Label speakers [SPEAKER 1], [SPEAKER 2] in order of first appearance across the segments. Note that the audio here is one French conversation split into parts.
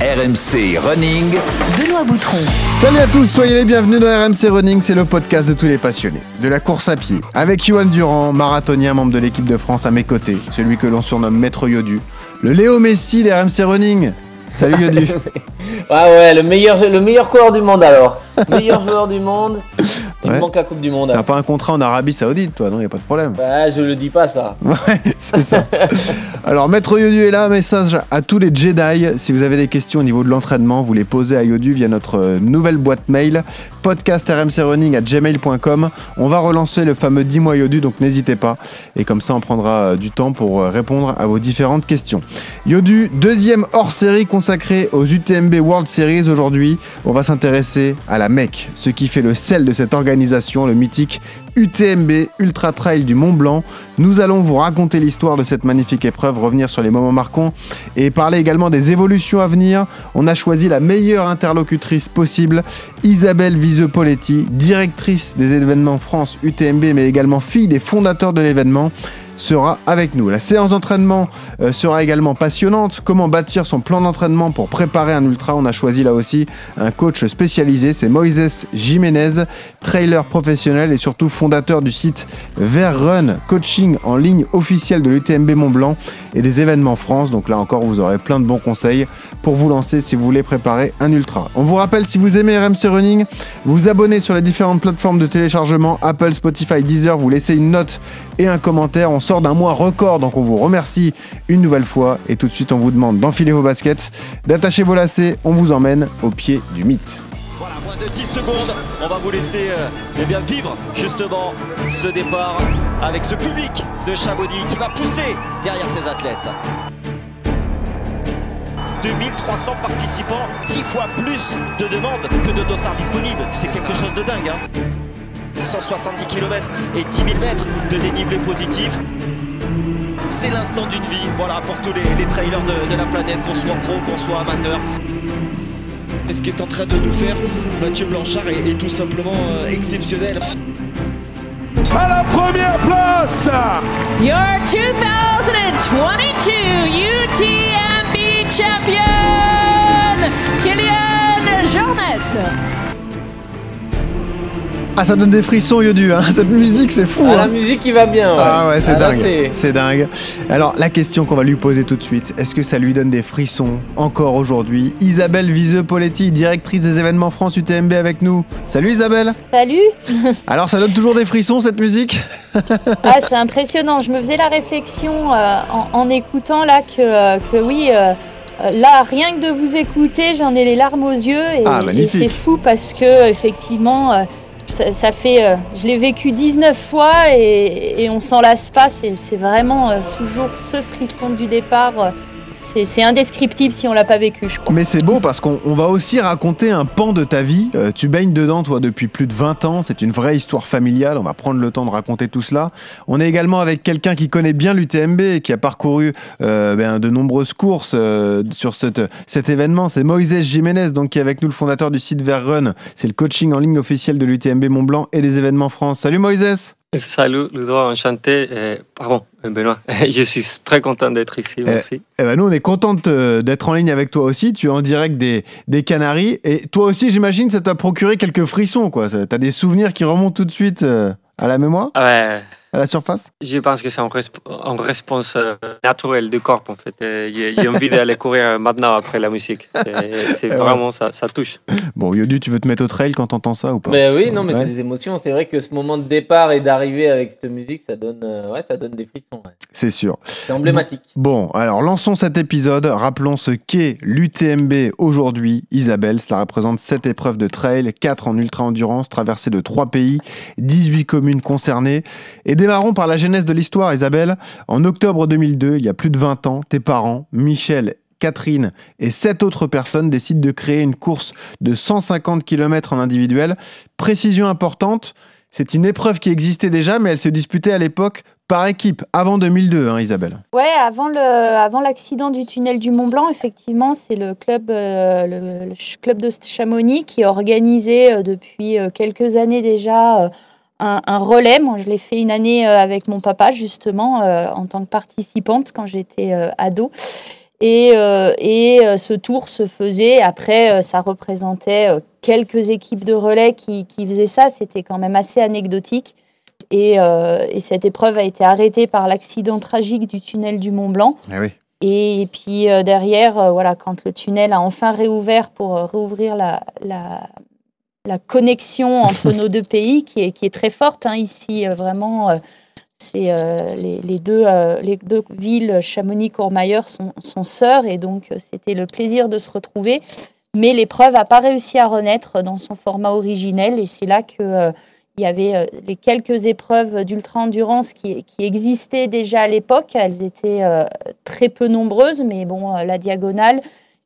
[SPEAKER 1] RMC Running.
[SPEAKER 2] Benoît Boutron.
[SPEAKER 3] Salut à tous, soyez les bienvenus dans RMC Running, c'est le podcast de tous les passionnés. De la course à pied, avec Johan Durand, marathonien, membre de l'équipe de France à mes côtés, celui que l'on surnomme Maître Yodu, le Léo Messi des RMC Running. Salut Yodu.
[SPEAKER 4] Ah ouais, le meilleur, le meilleur coureur du monde alors. meilleur joueur du monde. Il
[SPEAKER 3] Ouais.
[SPEAKER 4] manque la Coupe du Monde.
[SPEAKER 3] T'as pas un contrat en Arabie Saoudite, toi, non Y a pas de problème.
[SPEAKER 4] Bah, je le dis pas ça.
[SPEAKER 3] Ouais, c'est ça. Alors, Maître Yodu est là, message à tous les Jedi. Si vous avez des questions au niveau de l'entraînement, vous les posez à Yodu via notre euh, nouvelle boîte mail, podcastrmcrunning@gmail.com. On va relancer le fameux 10 mois Yodu, donc n'hésitez pas. Et comme ça, on prendra euh, du temps pour euh, répondre à vos différentes questions. Yodu, deuxième hors-série consacrée aux UTMB World Series aujourd'hui. On va s'intéresser à la Mecque, ce qui fait le sel de cette organisation, le mythique UTMB Ultra Trail du Mont Blanc. Nous allons vous raconter l'histoire de cette magnifique épreuve, revenir sur les moments marquants et parler également des évolutions à venir. On a choisi la meilleure interlocutrice possible, Isabelle Viseux-Poletti, directrice des événements France UTMB, mais également fille des fondateurs de l'événement sera avec nous. La séance d'entraînement euh, sera également passionnante. Comment bâtir son plan d'entraînement pour préparer un ultra? On a choisi là aussi un coach spécialisé, c'est Moises Jiménez, trailer professionnel et surtout fondateur du site Verrun, coaching en ligne officiel de l'UTMB Mont Blanc et des événements France. Donc là encore, vous aurez plein de bons conseils pour vous lancer si vous voulez préparer un ultra. On vous rappelle, si vous aimez RMC Running, vous abonnez sur les différentes plateformes de téléchargement, Apple, Spotify, Deezer, vous laissez une note et un commentaire. On sort d'un mois record, donc on vous remercie une nouvelle fois. Et tout de suite, on vous demande d'enfiler vos baskets, d'attacher vos lacets. On vous emmène au pied du mythe.
[SPEAKER 5] Voilà, moins de 10 secondes. On va vous laisser euh, eh bien, vivre justement ce départ avec ce public de Chamonix qui va pousser derrière ses athlètes. 2300 participants, 10 fois plus de demandes que de dossards disponibles. C'est quelque chose de dingue. hein. 170 km et 10 000 mètres de dénivelé positif. C'est l'instant d'une vie, voilà, pour tous les, les trailers de, de la planète, qu'on soit pro, qu'on soit amateur.
[SPEAKER 6] Et ce qu'est en train de nous faire Mathieu Blanchard est, est tout simplement euh, exceptionnel.
[SPEAKER 7] à la première place
[SPEAKER 8] Your 2022 UTMB champion, Kylian Jornet.
[SPEAKER 3] Ah, ça donne des frissons, Yodu. Hein Cette musique, c'est fou.
[SPEAKER 4] Ah,
[SPEAKER 3] hein.
[SPEAKER 4] la musique qui va bien. Ouais.
[SPEAKER 3] Ah ouais, c'est
[SPEAKER 4] Ah,
[SPEAKER 3] dingue.
[SPEAKER 4] c'est-
[SPEAKER 3] dingue. Alors, la question qu'on va lui poser tout de suite, est-ce que ça lui donne des frissons encore aujourd'hui? Isabelle Viseux-Poletti, directrice des événements France UTMB avec nous. Salut Isabelle
[SPEAKER 9] Salut
[SPEAKER 3] Alors, ça donne toujours des frissons cette musique?
[SPEAKER 9] Ah, c'est impressionnant. Je me faisais la réflexion euh, en, en écoutant là que, euh, que oui, euh, là, rien que de vous écouter, j'en ai les larmes aux yeux. Et,
[SPEAKER 3] Ah,
[SPEAKER 9] et
[SPEAKER 3] magnifique.
[SPEAKER 9] c'est fou parce que, effectivement, euh, ça, fait. euh, je l'ai vécu 19 fois et, on s'en lasse pas. C'est vraiment euh, toujours ce frisson du départ. C'est c'est indescriptible si on l'a pas vécu, je crois.
[SPEAKER 3] Mais c'est beau parce qu'on on va aussi raconter un pan de ta vie. Euh, tu baignes dedans, toi, depuis plus de 20 ans. C'est une vraie histoire familiale. On va prendre le temps de raconter tout cela. On est également avec quelqu'un qui connaît bien l'UTMB et qui a parcouru euh, ben, de nombreuses courses euh, sur cette, cet événement. C'est Moïse Jiménez, donc, qui est avec nous, le fondateur du site Verrun. C'est le coaching en ligne officiel de l'UTMB Mont Blanc et des événements France. Salut Moïse
[SPEAKER 10] Salut Ludo, enchanté. Euh, pardon, Benoît. Je suis très content d'être ici, merci.
[SPEAKER 3] Eh ben nous, on est content te- d'être en ligne avec toi aussi. Tu es en direct des, des Canaries. Et toi aussi, j'imagine, ça t'a procuré quelques frissons. quoi. Ça- T'as des souvenirs qui remontent tout de suite euh, à la mémoire,
[SPEAKER 10] Ouais,
[SPEAKER 3] à la surface?
[SPEAKER 10] Je pense que c'est une, resp- réponse euh, naturelle du corps, en fait. Euh, J'ai envie d'aller courir maintenant après la musique. C'est- vraiment, ça, ça touche.
[SPEAKER 3] Bon, Yodu, tu veux te mettre au trail quand t'entends ça ou pas?
[SPEAKER 4] Mais oui, non, mais
[SPEAKER 3] Ouais.
[SPEAKER 4] c'est des émotions. C'est vrai que ce moment de départ et d'arrivée avec cette musique, ça donne, euh, ouais, ça donne des frissons. ouais.
[SPEAKER 3] C'est sûr.
[SPEAKER 4] C'est emblématique.
[SPEAKER 3] Bon, alors lançons cet épisode. Rappelons ce qu'est l'UTMB aujourd'hui. Isabelle, cela représente 7 épreuves de trail, 4 en ultra-endurance, traversées de 3 pays, 18 communes concernées. Et démarrons par la genèse de l'histoire, Isabelle. En octobre 2002, il y a plus de 20 ans, tes parents, Michel, Catherine et 7 autres personnes décident de créer une course de 150 km en individuel. Précision importante, c'est une épreuve qui existait déjà, mais elle se disputait à l'époque par équipe, avant 2002, hein, Isabelle.
[SPEAKER 9] Ouais, avant l'accident du tunnel du Mont Blanc, effectivement, c'est le club, euh, le, club de Chamonix qui a organisé euh, depuis euh, quelques années déjà un, un relais. Moi, je l'ai fait une année euh, avec mon papa justement euh, en tant que participante quand j'étais euh, ado. Et, euh, et euh, ce tour se faisait, après, euh, ça représentait quelques équipes de relais qui, qui faisaient ça. C'était quand même assez anecdotique. Et, et cette épreuve a été arrêtée par l'accident tragique du tunnel du Mont Blanc.
[SPEAKER 3] Eh oui.
[SPEAKER 9] Et puis derrière, voilà, quand le tunnel a enfin réouvert pour réouvrir la, la, la connexion entre nos deux pays, qui est, qui est très forte hein, ici, euh, vraiment, euh, c'est euh, les, les deux, euh, les deux villes, Chamonix-Courmayeur, sont, sont sœurs, et donc c'était le plaisir de se retrouver. Mais l'épreuve n'a pas réussi à renaître dans son format originel, et c'est là que euh, il y avait les quelques épreuves d'ultra-endurance qui, qui existaient déjà à l'époque. Elles étaient très peu nombreuses, mais bon, la diagonale,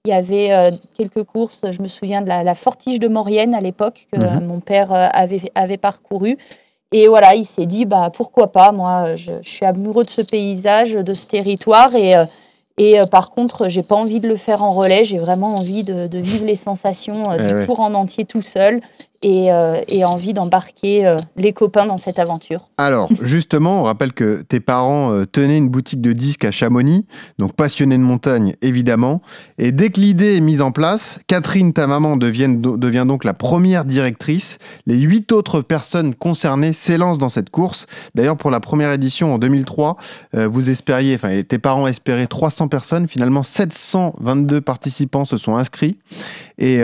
[SPEAKER 9] il y avait euh, quelques courses. Je me souviens de la, la Fortige de Maurienne à l'époque que
[SPEAKER 3] Mhm.
[SPEAKER 9] euh, mon père euh, avait, avait parcouru. Et voilà, il s'est dit, bah, pourquoi pas, moi, je, je suis amoureux de ce paysage, de ce territoire. Et, et par contre, j'ai pas envie de le faire en relais. J'ai vraiment envie de, de vivre les sensations
[SPEAKER 3] Eh
[SPEAKER 9] du
[SPEAKER 3] ouais.
[SPEAKER 9] tour en entier tout seul et, euh, et envie d'embarquer euh, les copains dans cette aventure.
[SPEAKER 3] Alors, justement, on rappelle que tes parents euh, tenaient une boutique de disques à Chamonix, donc passionnés de montagne, évidemment. Et dès que l'idée est mise en place, Catherine, ta maman, devienne- devient donc la première directrice. Les huit autres personnes concernées s'élancent dans cette course. D'ailleurs, pour la première édition en 2003, euh, vous espériez, enfin, tes parents espéraient 300 personnes. Finalement, 722 participants se sont inscrits. Et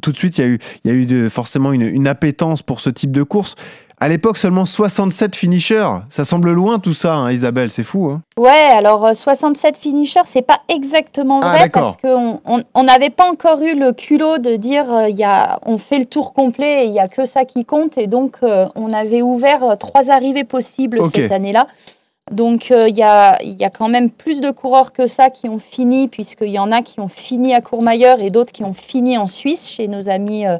[SPEAKER 3] tout de suite, il y a eu, il y a eu de- forcément une, une appétence pour ce type de course. À l'époque, seulement 67 finishers. Ça semble loin tout ça, hein, Isabelle, c'est fou. Hein
[SPEAKER 9] Ouais, alors euh, 67 finishers, c'est pas exactement
[SPEAKER 3] Ah,
[SPEAKER 9] vrai parce qu'on on- on n'avait pas encore eu le culot de dire euh, il y a, on fait le tour complet et il y a que ça qui compte et donc euh, on avait ouvert euh, trois arrivées possibles cette année-là. Donc euh, il y, a, y a quand même plus de coureurs que ça qui ont fini puisqu'il y en a qui ont fini à Courmayeur et d'autres qui ont fini en Suisse chez nos amis euh,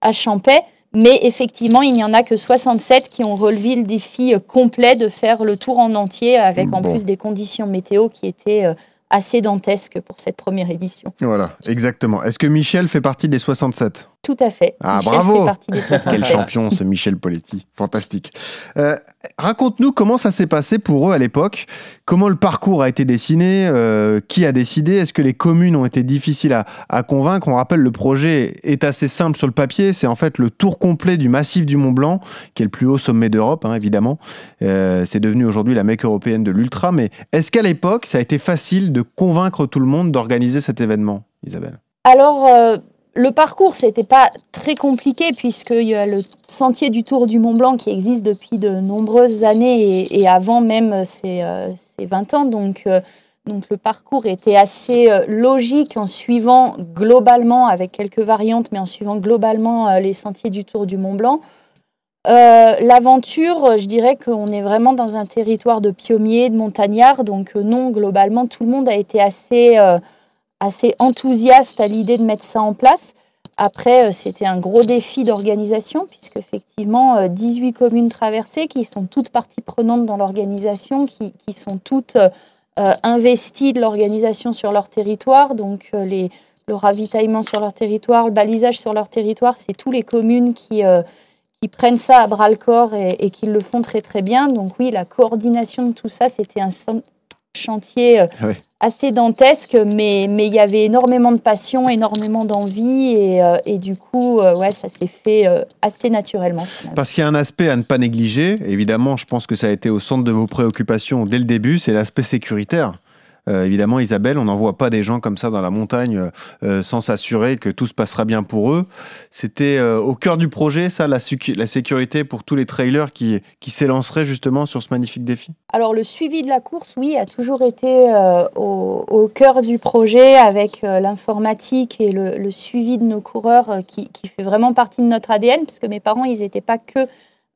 [SPEAKER 9] à Champais. Mais effectivement, il n'y en a que 67 qui ont relevé le défi euh, complet de faire le tour en entier avec en plus des conditions météo qui étaient assez dantesques pour cette première édition.
[SPEAKER 3] Voilà, exactement. Est-ce que Michel fait partie des 67
[SPEAKER 9] Tout à fait.
[SPEAKER 3] Ah,
[SPEAKER 9] Michel
[SPEAKER 3] bravo
[SPEAKER 9] fait partie des
[SPEAKER 3] Quel
[SPEAKER 9] 67.
[SPEAKER 3] champion, ce Michel Poletti. Fantastique. Euh, Raconte-nous comment ça s'est passé pour eux à l'époque. Comment le parcours a été dessiné euh, Qui a décidé? Est-ce que les communes ont été difficiles à, à convaincre? On rappelle, le projet est assez simple sur le papier. C'est en fait le tour complet du massif du Mont Blanc, qui est le plus haut sommet d'Europe, hein, évidemment. Euh, c'est devenu aujourd'hui la mecque européenne de l'ultra. Mais est-ce qu'à l'époque, ça a été facile de convaincre tout le monde d'organiser cet événement, Isabelle?
[SPEAKER 9] Alors, le parcours, c'était pas très compliqué puisqu'il y a le sentier du Tour du Mont Blanc qui existe depuis de nombreuses années et, avant même ces, euh, ces 20 ans. Donc, euh, donc le parcours était assez euh, logique en suivant globalement, avec quelques variantes, mais en suivant globalement euh, les sentiers du Tour du Mont Blanc. Euh, L'aventure, je dirais qu'on est vraiment dans un territoire de pionniers, de montagnards. Donc euh, non, globalement, tout le monde a été assez... euh, assez enthousiaste à l'idée de mettre ça en place. Après, euh, c'était un gros défi d'organisation, puisque effectivement, euh, 18 communes traversées qui sont toutes parties prenantes dans l'organisation, qui, sont toutes euh, euh, investies de l'organisation sur leur territoire. Donc, euh, les, le ravitaillement sur leur territoire, le balisage sur leur territoire, c'est tous les communes qui, euh, qui prennent ça à bras le corps et, et qui le font très très bien. Donc oui, la coordination de tout ça, c'était un chantier euh,
[SPEAKER 3] Ouais.
[SPEAKER 9] assez dantesque, mais mais il y avait énormément de passion, énormément d'envie et, euh, et du coup, euh, ouais, ça s'est fait euh, assez naturellement. finalement.
[SPEAKER 3] Parce qu'il y a un aspect à ne pas négliger, évidemment, je pense que ça a été au centre de vos préoccupations dès le début, c'est l'aspect sécuritaire. Euh, évidemment, Isabelle, on n'envoie pas des gens comme ça dans la montagne euh, euh, sans s'assurer que tout se passera bien pour eux. C'était au cœur du projet, ça, la, sécu- la sécurité pour tous les trailers qui, qui s'élanceraient justement sur ce magnifique défi?
[SPEAKER 9] Alors le suivi de la course, oui, a toujours été au, cœur du projet avec l'informatique et le, suivi de nos coureurs qui, qui fait vraiment partie de notre ADN, parce que mes parents, ils n'étaient pas que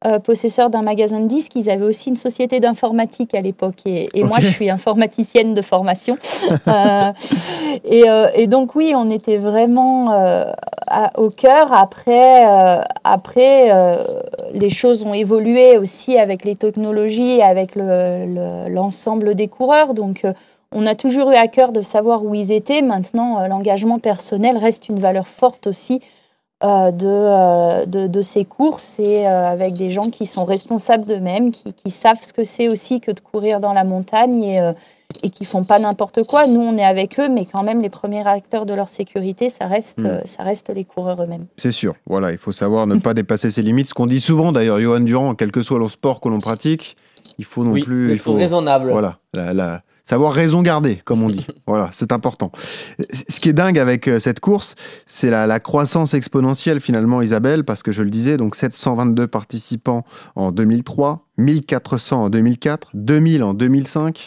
[SPEAKER 9] euh, possesseurs d'un magasin de disques, ils avaient aussi une société d'informatique à l'époque. Et, et moi, je suis informaticienne de formation. Euh, et, euh, et donc oui, on était vraiment euh, à- au cœur. Après, après les choses ont évolué aussi avec les technologies et avec le- le- l'ensemble des coureurs. Donc, on a toujours eu à cœur de savoir où ils étaient. Maintenant, l'engagement personnel reste une valeur forte aussi de, euh, de, de ces courses et euh, avec des gens qui sont responsables d'eux-mêmes, qui, qui savent ce que c'est aussi que de courir dans la montagne et, euh, et qui font pas n'importe quoi. Nous, on est avec eux, mais quand même, les premiers acteurs de leur sécurité, ça reste,
[SPEAKER 3] Mm.
[SPEAKER 9] euh, ça reste les coureurs eux-mêmes.
[SPEAKER 3] C'est sûr. Voilà, il faut savoir ne pas dépasser ses limites. Ce qu'on dit souvent d'ailleurs, Johan Durand, quel que soit le sport que l'on pratique, il faut non
[SPEAKER 4] Oui,
[SPEAKER 3] plus. il faut,
[SPEAKER 4] raisonnable.
[SPEAKER 3] Voilà, la- la- savoir raison garder, comme on dit. voilà, c'est important. Ce qui est dingue avec euh, cette course, c'est la, la croissance exponentielle finalement, Isabelle, parce que je le disais, donc 722 participants en 2003, 1400 en 2004, 2000 en 2005.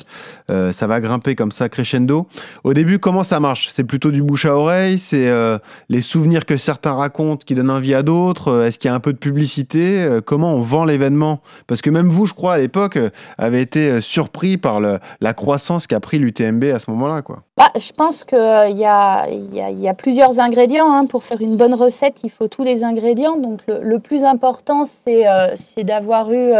[SPEAKER 3] Euh, ça va grimper comme ça crescendo. Au début, comment ça marche? C'est plutôt du bouche à oreille, c'est euh, les souvenirs que certains racontent qui donnent envie à d'autres? Euh, Est-ce qu'il y a un peu de publicité? Comment on vend l'événement? Parce que même vous, je crois, à l'époque, avez été surpris par la croissance qu'a pris l'UTMB à ce moment-là, quoi.
[SPEAKER 9] Bah, je pense qu'il y a, plusieurs ingrédients. hein. Pour faire une bonne recette, il faut tous les ingrédients. Donc le, plus important, c'est d'avoir eu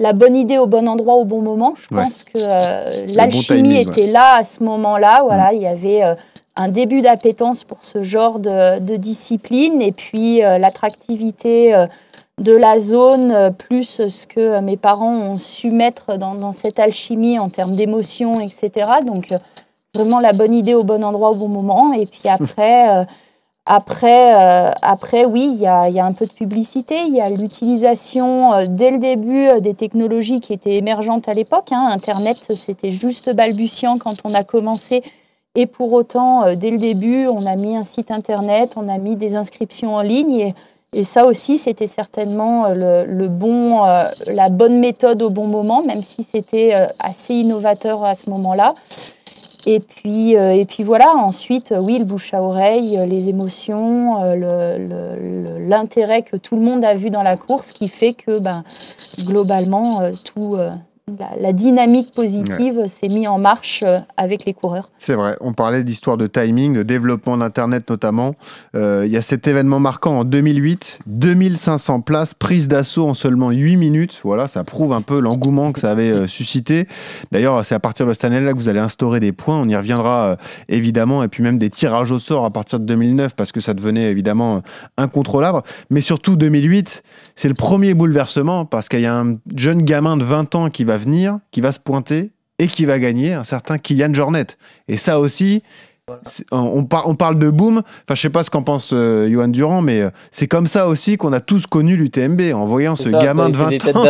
[SPEAKER 9] la bonne idée au bon endroit au bon moment. Je
[SPEAKER 3] Ouais.
[SPEAKER 9] pense que euh, l'alchimie
[SPEAKER 3] ouais.
[SPEAKER 9] était là à ce moment-là. Voilà, il y avait euh, un début d'appétence pour ce genre de, de discipline et puis euh, l'attractivité de la zone, plus ce que mes parents ont su mettre dans, dans cette alchimie en termes d'émotion, etc. Donc vraiment la bonne idée au bon endroit au bon moment. Et puis après, euh, après, euh, après oui, il y a, un peu de publicité. Il y a l'utilisation euh, dès le début euh, des technologies qui étaient émergentes à l'époque. hein. Internet, c'était juste balbutiant quand on a commencé. Et pour autant, dès le début, on a mis un site internet, on a mis des inscriptions en ligne. Et, ça aussi, c'était certainement le, bon, la bonne méthode au bon moment, même si c'était assez innovateur à ce moment-là. Et puis, euh, et puis voilà, ensuite, euh, oui, le bouche à oreille, euh, les émotions, l'intérêt que tout le monde a vu dans la course qui fait que ben, globalement, tout, la, la dynamique positive s'est mise en marche euh, avec les coureurs.
[SPEAKER 3] C'est vrai, on parlait d'histoire de timing, de développement d'Internet notamment. Euh, Il y a cet événement marquant en 2008, 2500 places, prise d'assaut en seulement 8 minutes. Voilà, ça prouve un peu l'engouement que ça avait euh, suscité. D'ailleurs, c'est à partir de cette année-là que vous allez instaurer des points. On y reviendra euh, évidemment, et puis même des tirages au sort à partir de 2009 parce que ça devenait évidemment incontrôlable. Mais surtout 2008, c'est le premier bouleversement parce qu'il y a un jeune gamin de 20 ans qui va venir, qui va se pointer et qui va gagner, un certain Kylian Jornet. Et ça aussi, on, on par- on parle de boom. Enfin, je sais pas ce qu'en pense euh, Johan Durand, mais euh, c'est comme ça aussi qu'on a tous connu l'UTMB en voyant ce
[SPEAKER 4] ça,
[SPEAKER 3] gamin de
[SPEAKER 4] c'est des
[SPEAKER 3] 20
[SPEAKER 4] têtes
[SPEAKER 3] ans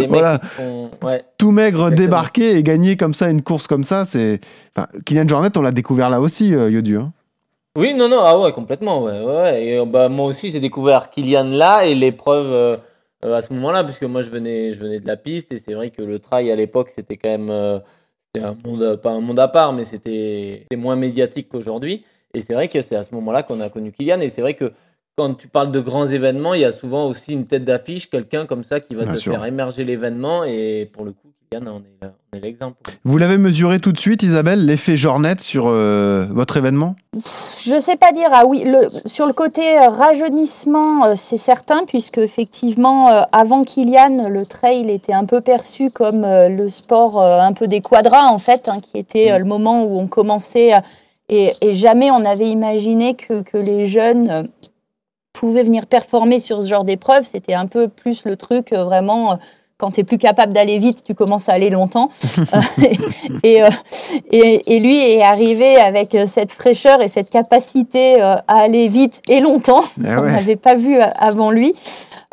[SPEAKER 4] des
[SPEAKER 3] Voilà.
[SPEAKER 4] font. Ouais.
[SPEAKER 3] tout maigre
[SPEAKER 4] Exactement.
[SPEAKER 3] débarquer et gagner comme ça une course comme ça. C'est enfin, Kylian Jornet, on l'a découvert là aussi, euh, Yodu. hein.
[SPEAKER 4] Oui, non, non, ah ouais, complètement, ouais, ouais, ouais. Et euh, bah, moi aussi, j'ai découvert Kylian là et l'épreuve euh, à ce moment-là, puisque moi, je venais, je venais de la piste et c'est vrai que le trail à l'époque, c'était quand même, euh, un monde, pas un monde à part, mais c'était moins médiatique qu'aujourd'hui. Et c'est vrai que c'est à ce moment-là qu'on a connu Kylian. Et c'est vrai que quand tu parles de grands événements, il y a souvent aussi une tête d'affiche, quelqu'un comme ça qui va
[SPEAKER 3] Bien
[SPEAKER 4] te
[SPEAKER 3] sûr.
[SPEAKER 4] faire émerger l'événement. Et pour le coup, on est, on est l'exemple.
[SPEAKER 3] Vous l'avez mesuré tout de suite, Isabelle, l'effet Jornet sur euh, votre événement?
[SPEAKER 9] Je sais pas dire, ah oui, le, sur le côté euh, rajeunissement, euh, c'est certain, puisque effectivement, euh, avant Kylian, le trail était un peu perçu comme euh, le sport euh, un peu des quadras, en fait, hein, qui était euh, le moment où on commençait, et, et jamais on avait imaginé que, que les jeunes euh, pouvaient venir performer sur ce genre d'épreuve. C'était un peu plus le truc, vraiment, euh, quand tu es plus capable d'aller vite, tu commences à aller longtemps. Euh, et, et, euh, et, lui est arrivé avec euh, cette fraîcheur et cette capacité à aller vite et longtemps
[SPEAKER 3] Ah
[SPEAKER 9] qu'on
[SPEAKER 3] ouais.
[SPEAKER 9] n'avait pas vu avant lui.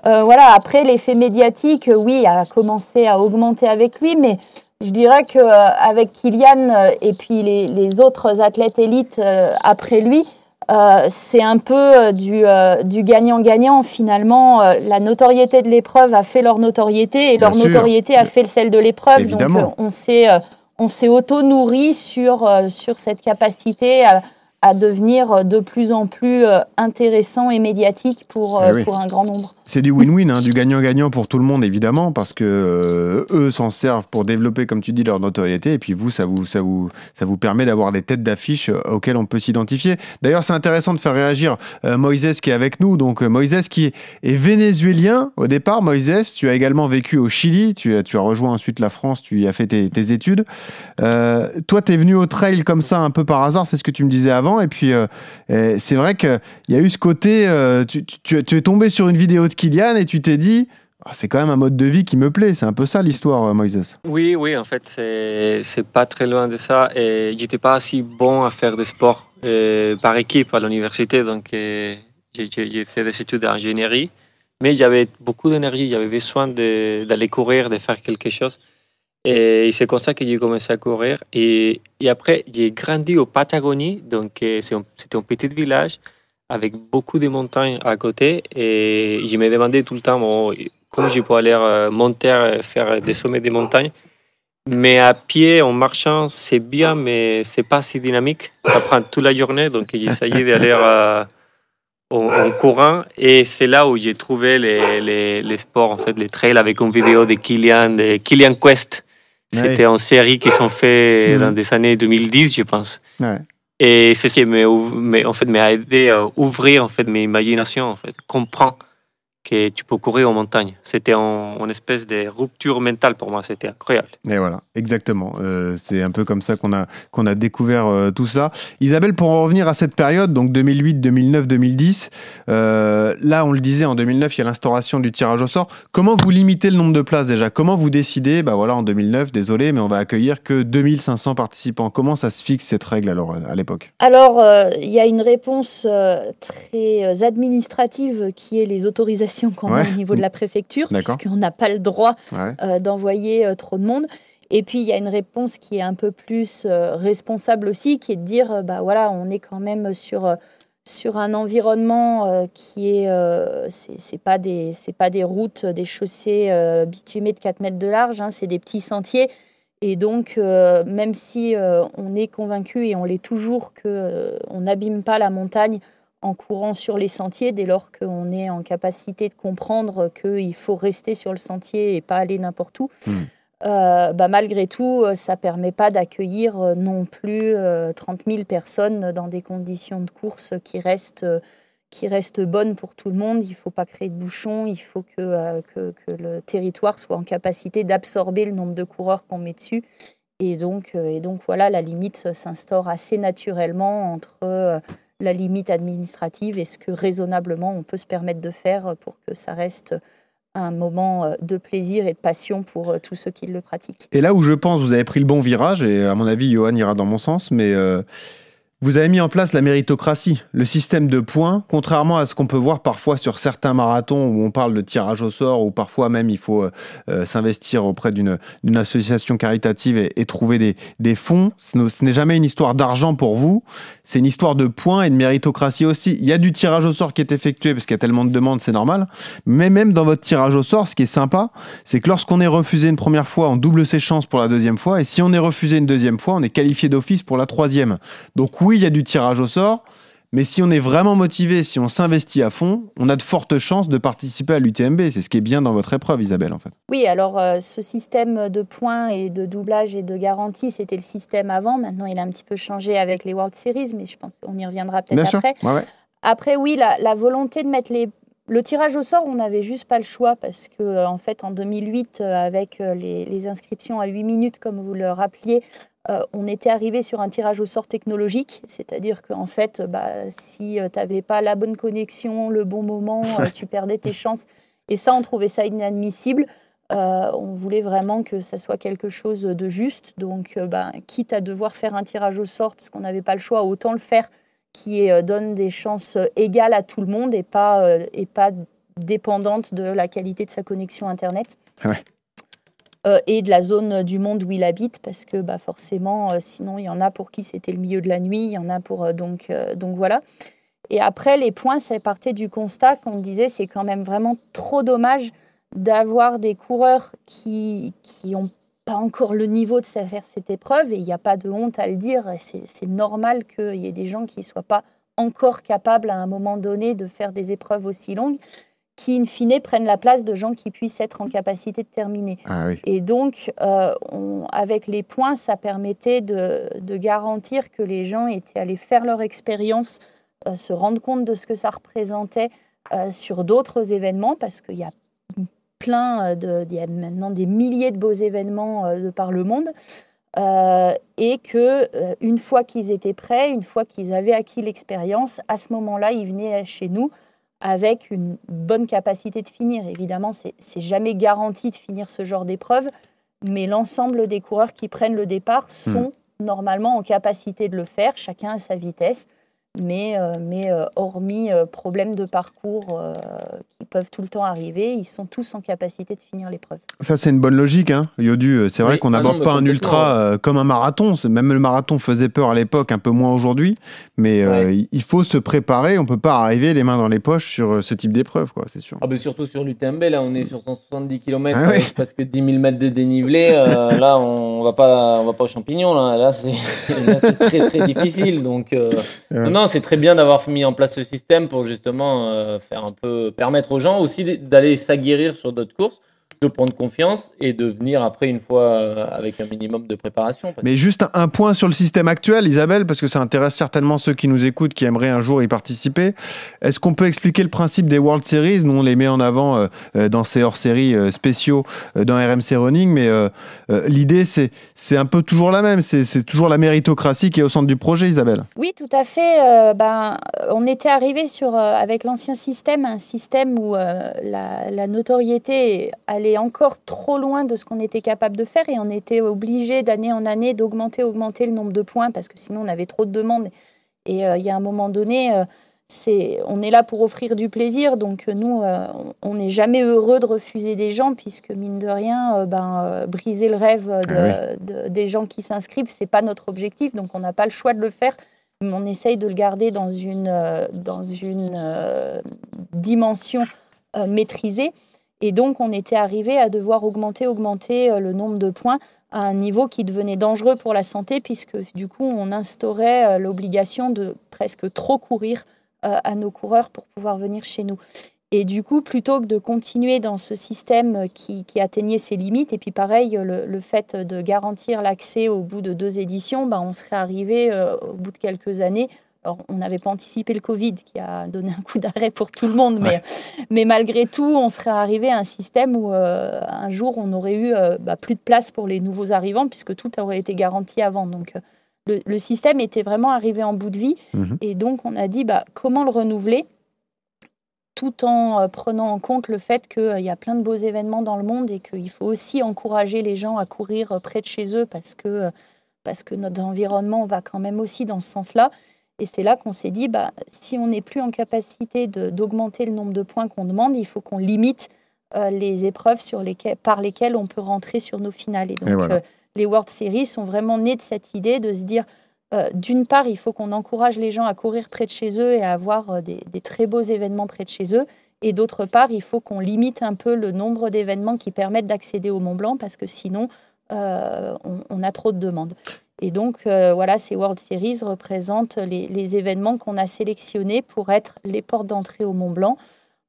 [SPEAKER 9] Euh, voilà, après l'effet médiatique, oui, a commencé à augmenter avec lui, mais je dirais que euh, avec Kylian et puis les, les autres athlètes élites après lui, euh, c'est un peu euh, du, euh, du gagnant-gagnant. Finalement, euh, la notoriété de l'épreuve a fait leur notoriété et
[SPEAKER 3] Bien
[SPEAKER 9] leur
[SPEAKER 3] sûr.
[SPEAKER 9] notoriété a fait celle de l'épreuve. Donc, on s'est euh, on s'est auto-nourri sur, euh, sur cette capacité à, à devenir de plus en plus intéressant et médiatique pour,
[SPEAKER 3] Eh oui.
[SPEAKER 9] pour un grand nombre.
[SPEAKER 3] C'est du win-win, hein, du gagnant-gagnant pour tout le monde évidemment, parce que euh, eux s'en servent pour développer, comme tu dis, leur notoriété, et puis vous, ça vous, ça vous, ça vous permet d'avoir des têtes d'affiche euh, auxquelles on peut s'identifier. D'ailleurs, c'est intéressant de faire réagir euh, Moïse qui est avec nous. Donc euh, Moïse qui est, vénézuélien au départ. Moïse, tu as également vécu au Chili, tu, as- tu as rejoint ensuite la France, tu y as fait tes, études. Euh, toi, tu es venu au trail comme ça un peu par hasard, c'est ce que tu me disais avant, et puis c'est vrai qu'il y a eu ce côté, tu, tu- tu es tombé sur une vidéo de Kylian et tu t'es dit, Ah, c'est quand même un mode de vie qui me plaît. C'est un peu ça l'histoire, euh, Moïse.
[SPEAKER 10] Oui, oui, en fait, c'est pas très loin de ça. Et j'étais pas assez bon à faire des sports euh, par équipe à l'université, donc euh, j'ai- fait des études d'ingénierie. Mais j'avais beaucoup d'énergie, j'avais besoin d'aller courir, de faire quelque chose. Et c'est comme ça que j'ai commencé à courir. Et, et après, j'ai grandi au Patagonie, donc euh, c'était un petit village avec beaucoup de montagnes à côté. Et je me demandais tout le temps bon, comment je peux aller euh, monter, euh, faire des sommets des montagnes. Mais à pied, en marchant, c'est bien, mais c'est pas si dynamique. Ça prend toute la journée, donc j'essayais d'aller euh, en, en courant. Et c'est là où j'ai trouvé les, les, les sports, en fait, les trails avec une vidéo de Kilian, de Kilian Quest. C'était en série qui sont faits
[SPEAKER 3] Mhm.
[SPEAKER 10] dans des années 2010, je pense.
[SPEAKER 3] Ouais.
[SPEAKER 10] Et ceci m'a en fait, aidé à ouvrir en fait, mes imaginations, en fait, comprendre que tu peux courir en montagne. C'était en, en espèce de rupture mentale pour moi, c'était incroyable.
[SPEAKER 3] Et voilà, exactement. Euh, c'est un peu comme ça qu'on a, qu'on a découvert euh, tout ça. Isabelle, pour en revenir à cette période, donc 2008, 2009, 2010, euh, là, on le disait, en 2009, il y a l'instauration du tirage au sort. Comment vous limitez le nombre de places déjà? Comment vous décidez, bah voilà, en 2009, désolé, mais on va accueillir que 2500 participants. Comment ça se fixe cette règle alors à l'époque?
[SPEAKER 9] Alors, euh, il y a une réponse euh, très administrative qui est les autorisations qu'on
[SPEAKER 3] Ouais.
[SPEAKER 9] a au niveau de la préfecture,
[SPEAKER 3] D'accord.
[SPEAKER 9] puisqu'on n'a pas le droit
[SPEAKER 3] Ouais.
[SPEAKER 9] euh, d'envoyer euh, trop de monde. Et puis, il y a une réponse qui est un peu plus euh, responsable aussi, qui est de dire, bah voilà, on est quand même sur, sur un environnement qui est, c'est pas des, pas des routes, des chaussées bitumées de 4 mètres de large, hein, c'est des petits sentiers. Et donc, euh, même si euh, on est convaincu et on l'est toujours que euh, on n'abîme pas la montagne en courant sur les sentiers, dès lors qu'on est en capacité de comprendre qu'il faut rester sur le sentier et pas aller n'importe où,
[SPEAKER 3] Mm.
[SPEAKER 9] euh, bah, malgré tout, euh, ça permet pas d'accueillir euh, non plus euh, 30 000 personnes dans des conditions de course qui restent, euh, qui restent bonnes pour tout le monde. Il faut pas créer de bouchons, il faut que, que, que le territoire soit en capacité d'absorber le nombre de coureurs qu'on met dessus. Et donc, et donc voilà, la limite s'instaure assez naturellement entre la limite administrative et ce que raisonnablement on peut se permettre de faire pour que ça reste un moment euh, de plaisir et de passion pour euh, tous ceux qui le pratiquent.
[SPEAKER 3] Et là où je pense, vous avez pris le bon virage, et à mon avis, Johan ira dans mon sens, mais euh, vous avez mis en place la méritocratie, le système de points, contrairement à ce qu'on peut voir parfois sur certains marathons où on parle de tirage au sort, où parfois même il faut euh, euh, s'investir auprès d'une association caritative et, trouver des, des fonds. Ce n'est jamais une histoire d'argent pour vous, c'est une histoire de points et de méritocratie aussi. Il y a du tirage au sort qui est effectué parce qu'il y a tellement de demandes, c'est normal, mais même dans votre tirage au sort, ce qui est sympa, c'est que lorsqu'on est refusé une première fois, on double ses chances pour la deuxième fois. Et si on est refusé une deuxième fois, on est qualifié d'office pour la troisième. Donc oui, il y a du tirage au sort. Mais si on est vraiment motivé, si on s'investit à fond, on a de fortes chances de participer à l'UTMB. C'est ce qui est bien dans votre épreuve, Isabelle, en fait.
[SPEAKER 9] Oui, alors euh, ce système de points et de doublage et de garantie, c'était le système avant. Maintenant, il a un petit peu changé avec les World Series, mais je pense qu'on y reviendra peut-être après.
[SPEAKER 3] Ouais, ouais.
[SPEAKER 9] Après, oui, la, la volonté de mettre les... Le tirage au sort, on n'avait juste pas le choix parce que, euh, en fait, en 2008, euh, avec les, les inscriptions à 8 minutes, comme vous le rappeliez, euh, on était arrivé sur un tirage au sort technologique, c'est-à-dire qu'en fait, euh, bah, si tu n'avais pas la bonne connexion, le bon moment, euh, tu perdais tes chances. Et ça, on trouvait ça inadmissible. Euh, on voulait vraiment que ça soit quelque chose de juste. Donc, euh, bah, quitte à devoir faire un tirage au sort parce qu'on n'avait pas le choix, autant le faire qui euh, donne des chances euh, égales à tout le monde et pas, euh, et pas dépendante de la qualité de sa connexion Internet.
[SPEAKER 3] Ouais.
[SPEAKER 9] Euh, et de la zone du monde où il habite, parce que bah, forcément, euh, sinon, il y en a pour qui c'était le milieu de la nuit, il y en a pour... euh, donc, donc voilà. Et après, les points, ça partait du constat qu'on disait, c'est quand même vraiment trop dommage d'avoir des coureurs qui qui ont pas encore le niveau de faire cette épreuve, et il n'y a pas de honte à le dire, c'est normal qu'il y ait des gens qui ne soient pas encore capables à un moment donné de faire des épreuves aussi longues, qui in fine prennent la place de gens qui puissent être en capacité de terminer.
[SPEAKER 3] Ah oui.
[SPEAKER 9] Et donc, euh, on- avec les points, ça permettait de, de garantir que les gens étaient allés faire leur expérience, euh, se rendre compte de ce que ça représentait euh, sur d'autres événements, parce qu'il y a plein de, il y a maintenant des milliers de beaux événements de par le monde, euh, et que euh, une fois qu'ils étaient prêts, une fois qu'ils avaient acquis l'expérience, à ce moment-là, ils venaient chez nous avec une bonne capacité de finir. Évidemment, c'est jamais garanti de finir ce genre d'épreuve, mais l'ensemble des coureurs qui prennent le départ sont normalement en capacité de le faire, chacun à sa vitesse. Mais, euh, mais euh, hormis euh, problèmes de parcours euh, qui peuvent tout le temps arriver, ils sont tous en capacité de finir l'épreuve.
[SPEAKER 3] Ça, c'est une bonne logique, hein, Yodu. C'est vrai
[SPEAKER 4] Oui.
[SPEAKER 3] qu'on
[SPEAKER 4] Ah
[SPEAKER 3] n'aborde pas un ultra euh, comme un marathon. Même le marathon faisait peur à l'époque, un peu moins aujourd'hui. Mais
[SPEAKER 4] Ouais.
[SPEAKER 3] il- il faut se préparer. On peut pas arriver les mains dans les poches sur ce type d'épreuve, quoi, c'est sûr.
[SPEAKER 4] Ah bah surtout sur l'UTMB, là on est sur 170 km
[SPEAKER 3] Ah oui.
[SPEAKER 4] avec presque 10 000 mètres de dénivelé. euh, là on va pas, on va pas aux champignons. Là, c'est là, c'est très très difficile. Donc euh,
[SPEAKER 3] Ouais.
[SPEAKER 4] non, c'est très bien d'avoir mis en place ce système pour justement euh, faire un peu permettre aux gens aussi d'aller s'aguerrir sur d'autres courses, de prendre confiance et de venir après une fois euh, avec un minimum de préparation.
[SPEAKER 3] Mais juste un, un point sur le système actuel, Isabelle, parce que ça intéresse certainement ceux qui nous écoutent, qui aimeraient un jour y participer. Est-ce qu'on peut expliquer le principe des World Series? Nous, on les met en avant euh, euh, dans ces hors-séries euh, spéciaux euh, dans RMC Running, mais euh, euh, l'idée, c'est c'est un peu toujours la même. C'est c'est toujours la méritocratie qui est au centre du projet, Isabelle.
[SPEAKER 9] Oui, tout à fait. euh, ben, on était arrivé sur, euh, avec l'ancien système, un système où euh, la, la notoriété allait encore trop loin de ce qu'on était capable de faire et on était obligé d'année en année d'augmenter, augmenter le nombre de points parce que sinon on avait trop de demandes. Et euh, il y a un moment donné, euh, c'est, on est là pour offrir du plaisir, donc euh, nous, euh, on n'est jamais heureux de refuser des gens puisque mine de rien, ben, briser le rêve de-
[SPEAKER 3] Ah
[SPEAKER 9] de- des gens qui s'inscrivent, c'est pas notre objectif, donc on n'a pas le choix de le faire mais on essaye de le garder dans une, dans une euh, dimension euh, maîtrisée. Et donc, on était arrivé à devoir augmenter, augmenter euh, le nombre de points à un niveau qui devenait dangereux pour la santé, puisque du coup, on instaurait euh, l'obligation de presque trop courir euh, à nos coureurs pour pouvoir venir chez nous. Et du coup, plutôt que de continuer dans ce système qui, atteignait ses limites, et puis pareil, le, fait de garantir l'accès au bout de deux éditions, ben, on serait arrivé au bout de quelques années. Alors, on n'avait pas anticipé le Covid qui a donné un coup d'arrêt pour tout le monde, mais, mais malgré tout, on serait arrivé à un système où euh, un jour, on aurait eu euh, bah, plus de place pour les nouveaux arrivants, puisque tout aurait été garanti avant. Donc, euh, le, le système était vraiment arrivé en bout de vie.
[SPEAKER 3] Mhm.
[SPEAKER 9] Et donc, on a dit bah, comment le renouveler tout en euh, prenant en compte le fait qu'il y a plein de beaux événements dans le monde et qu'il faut aussi encourager les gens à courir euh, près de chez eux parce que, euh, parce que notre environnement va quand même aussi dans ce sens-là. Et c'est là qu'on s'est dit, bah, si on n'est plus en capacité d'augmenter le nombre de points qu'on demande, il faut qu'on limite euh, les épreuves sur lesquelles, par lesquelles on peut rentrer sur nos finales. Et donc,
[SPEAKER 3] Et voilà.
[SPEAKER 9] euh, les World Series sont vraiment nés de cette idée de se dire, euh, d'une part, il faut qu'on encourage les gens à courir près de chez eux et à avoir des, des très beaux événements près de chez eux. Et d'autre part, il faut qu'on limite un peu le nombre d'événements qui permettent d'accéder au Mont Blanc parce que sinon, euh, on, on a trop de demandes. Et donc, euh, voilà, ces World Series représentent les, événements qu'on a sélectionnés pour être les portes d'entrée au Mont Blanc,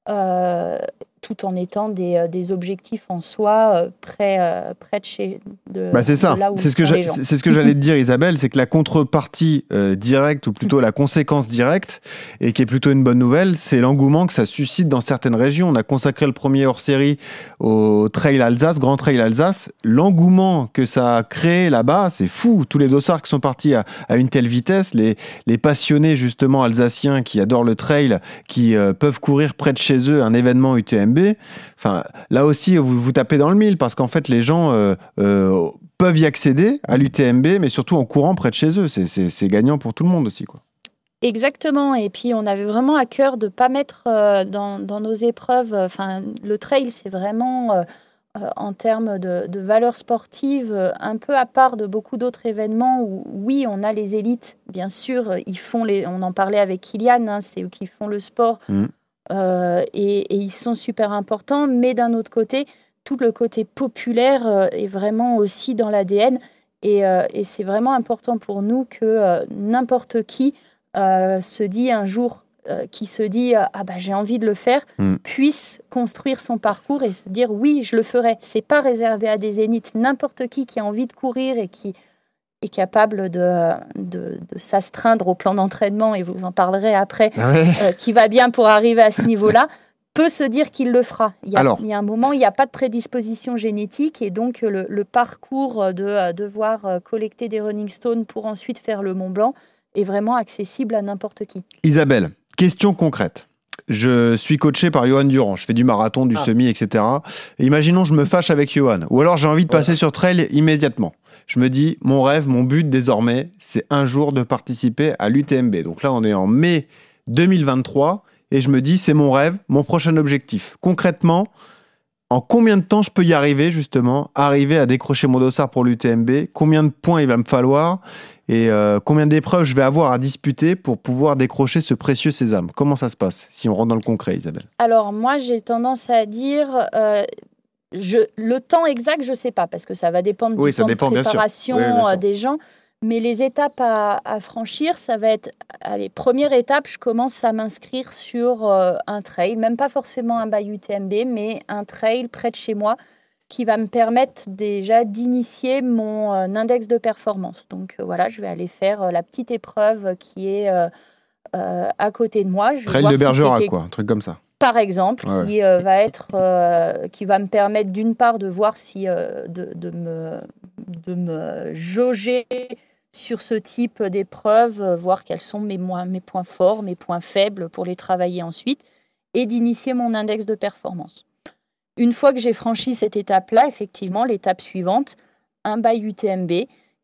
[SPEAKER 9] euh, tout en étant des, euh, des objectifs en soi euh, près, euh, près de chez de,
[SPEAKER 3] Bah, c'est ça. C'est ce que
[SPEAKER 9] les gens.
[SPEAKER 3] c'est ce que j'allais te dire, Isabelle, c'est que la contrepartie euh, directe, ou plutôt la conséquence directe, et qui est plutôt une bonne nouvelle, c'est l'engouement que ça suscite dans certaines régions. On a consacré le premier hors-série au Trail Alsace, Grand Trail Alsace. L'engouement que ça a créé là-bas, c'est fou. Tous les dossards qui sont partis à, à une telle vitesse, les, les passionnés justement alsaciens qui adorent le trail, qui euh, peuvent courir près de chez eux un événement Enfin, là aussi, vous vous tapez dans le mille parce qu'en fait, les gens euh, euh, peuvent y accéder à l'UTMB, mais surtout en courant près de chez eux. C'est- gagnant pour tout le monde aussi. Quoi.
[SPEAKER 9] Exactement. Et puis, on avait vraiment à cœur de ne pas mettre euh, dans, dans nos épreuves. Enfin, le trail, c'est vraiment, euh, en termes de, de valeur sportive, euh, un peu à part de beaucoup d'autres événements où, oui, on a les élites. Bien sûr, ils font les. On en parlait avec Kylian, hein, c'est eux qui font le sport.
[SPEAKER 3] Mhm.
[SPEAKER 9] Euh, et, et ils sont super importants. Mais d'un autre côté, tout le côté populaire euh, est vraiment aussi dans l'ADN. Et, euh, et c'est vraiment important pour nous que n'importe qui se dit un jour, qui se dit ah bah j'ai envie de le faire,
[SPEAKER 3] Mm.
[SPEAKER 9] puisse construire son parcours et se dire oui je le ferai. C'est pas réservé à des zéniths. N'importe qui qui a envie de courir et qui est capable de, de, de s'astreindre au plan d'entraînement et vous en parlerez après, euh, qui va bien pour arriver à ce niveau-là, peut se dire qu'il le fera. Il y a,
[SPEAKER 3] Alors.
[SPEAKER 9] il y a un moment, il n'y a pas de prédisposition génétique et donc le, le parcours de euh, devoir euh, collecter des running stones pour ensuite faire le Mont Blanc est vraiment accessible à n'importe qui.
[SPEAKER 3] Isabelle, question concrète. je suis coaché par Johan Durand. Je fais du marathon, du
[SPEAKER 4] Ah.
[SPEAKER 3] semi, etc. Et imaginons, je me fâche avec Johan. Ou alors, j'ai envie de
[SPEAKER 4] Ouais.
[SPEAKER 3] passer sur trail immédiatement. Je me dis, mon rêve, mon but désormais, c'est un jour de participer à l'UTMB. Donc là, on est en mai 2023. Et je me dis, c'est mon rêve, mon prochain objectif. Concrètement, en combien de temps je peux y arriver, justement, arriver à décrocher mon dossard pour l'UTMB Combien de points il va me falloir? Et euh, combien d'épreuves je vais avoir à disputer pour pouvoir décrocher ce précieux sésame? Comment ça se passe, si on rentre dans le concret, Isabelle?
[SPEAKER 9] Alors moi, j'ai tendance à dire, euh, je, le temps exact, je sais pas, parce que ça va dépendre
[SPEAKER 3] Oui,
[SPEAKER 9] du temps
[SPEAKER 3] dépend,
[SPEAKER 9] de préparation
[SPEAKER 3] Oui,
[SPEAKER 9] euh, des gens. Mais les étapes à, à franchir, ça va être, allez, première étape, je commence à m'inscrire sur euh, un trail, même pas forcément un by UTMB, mais un trail près de chez moi qui va me permettre déjà d'initier mon euh, index de performance. Donc euh, voilà, je vais aller faire la petite épreuve qui est euh, à côté de moi. Je
[SPEAKER 3] Trail de Bergerac, quoi, un truc comme ça.
[SPEAKER 9] par exemple,
[SPEAKER 3] Ouais.
[SPEAKER 9] qui euh, va être, euh, qui va me permettre d'une part de voir si de, de me de me jauger sur ce type d'épreuve, voir quels sont mes, mes points forts, mes points faibles pour les travailler ensuite, et d'initier mon index de performance. Une fois que j'ai franchi cette étape-là, effectivement, l'étape suivante, un bail UTMB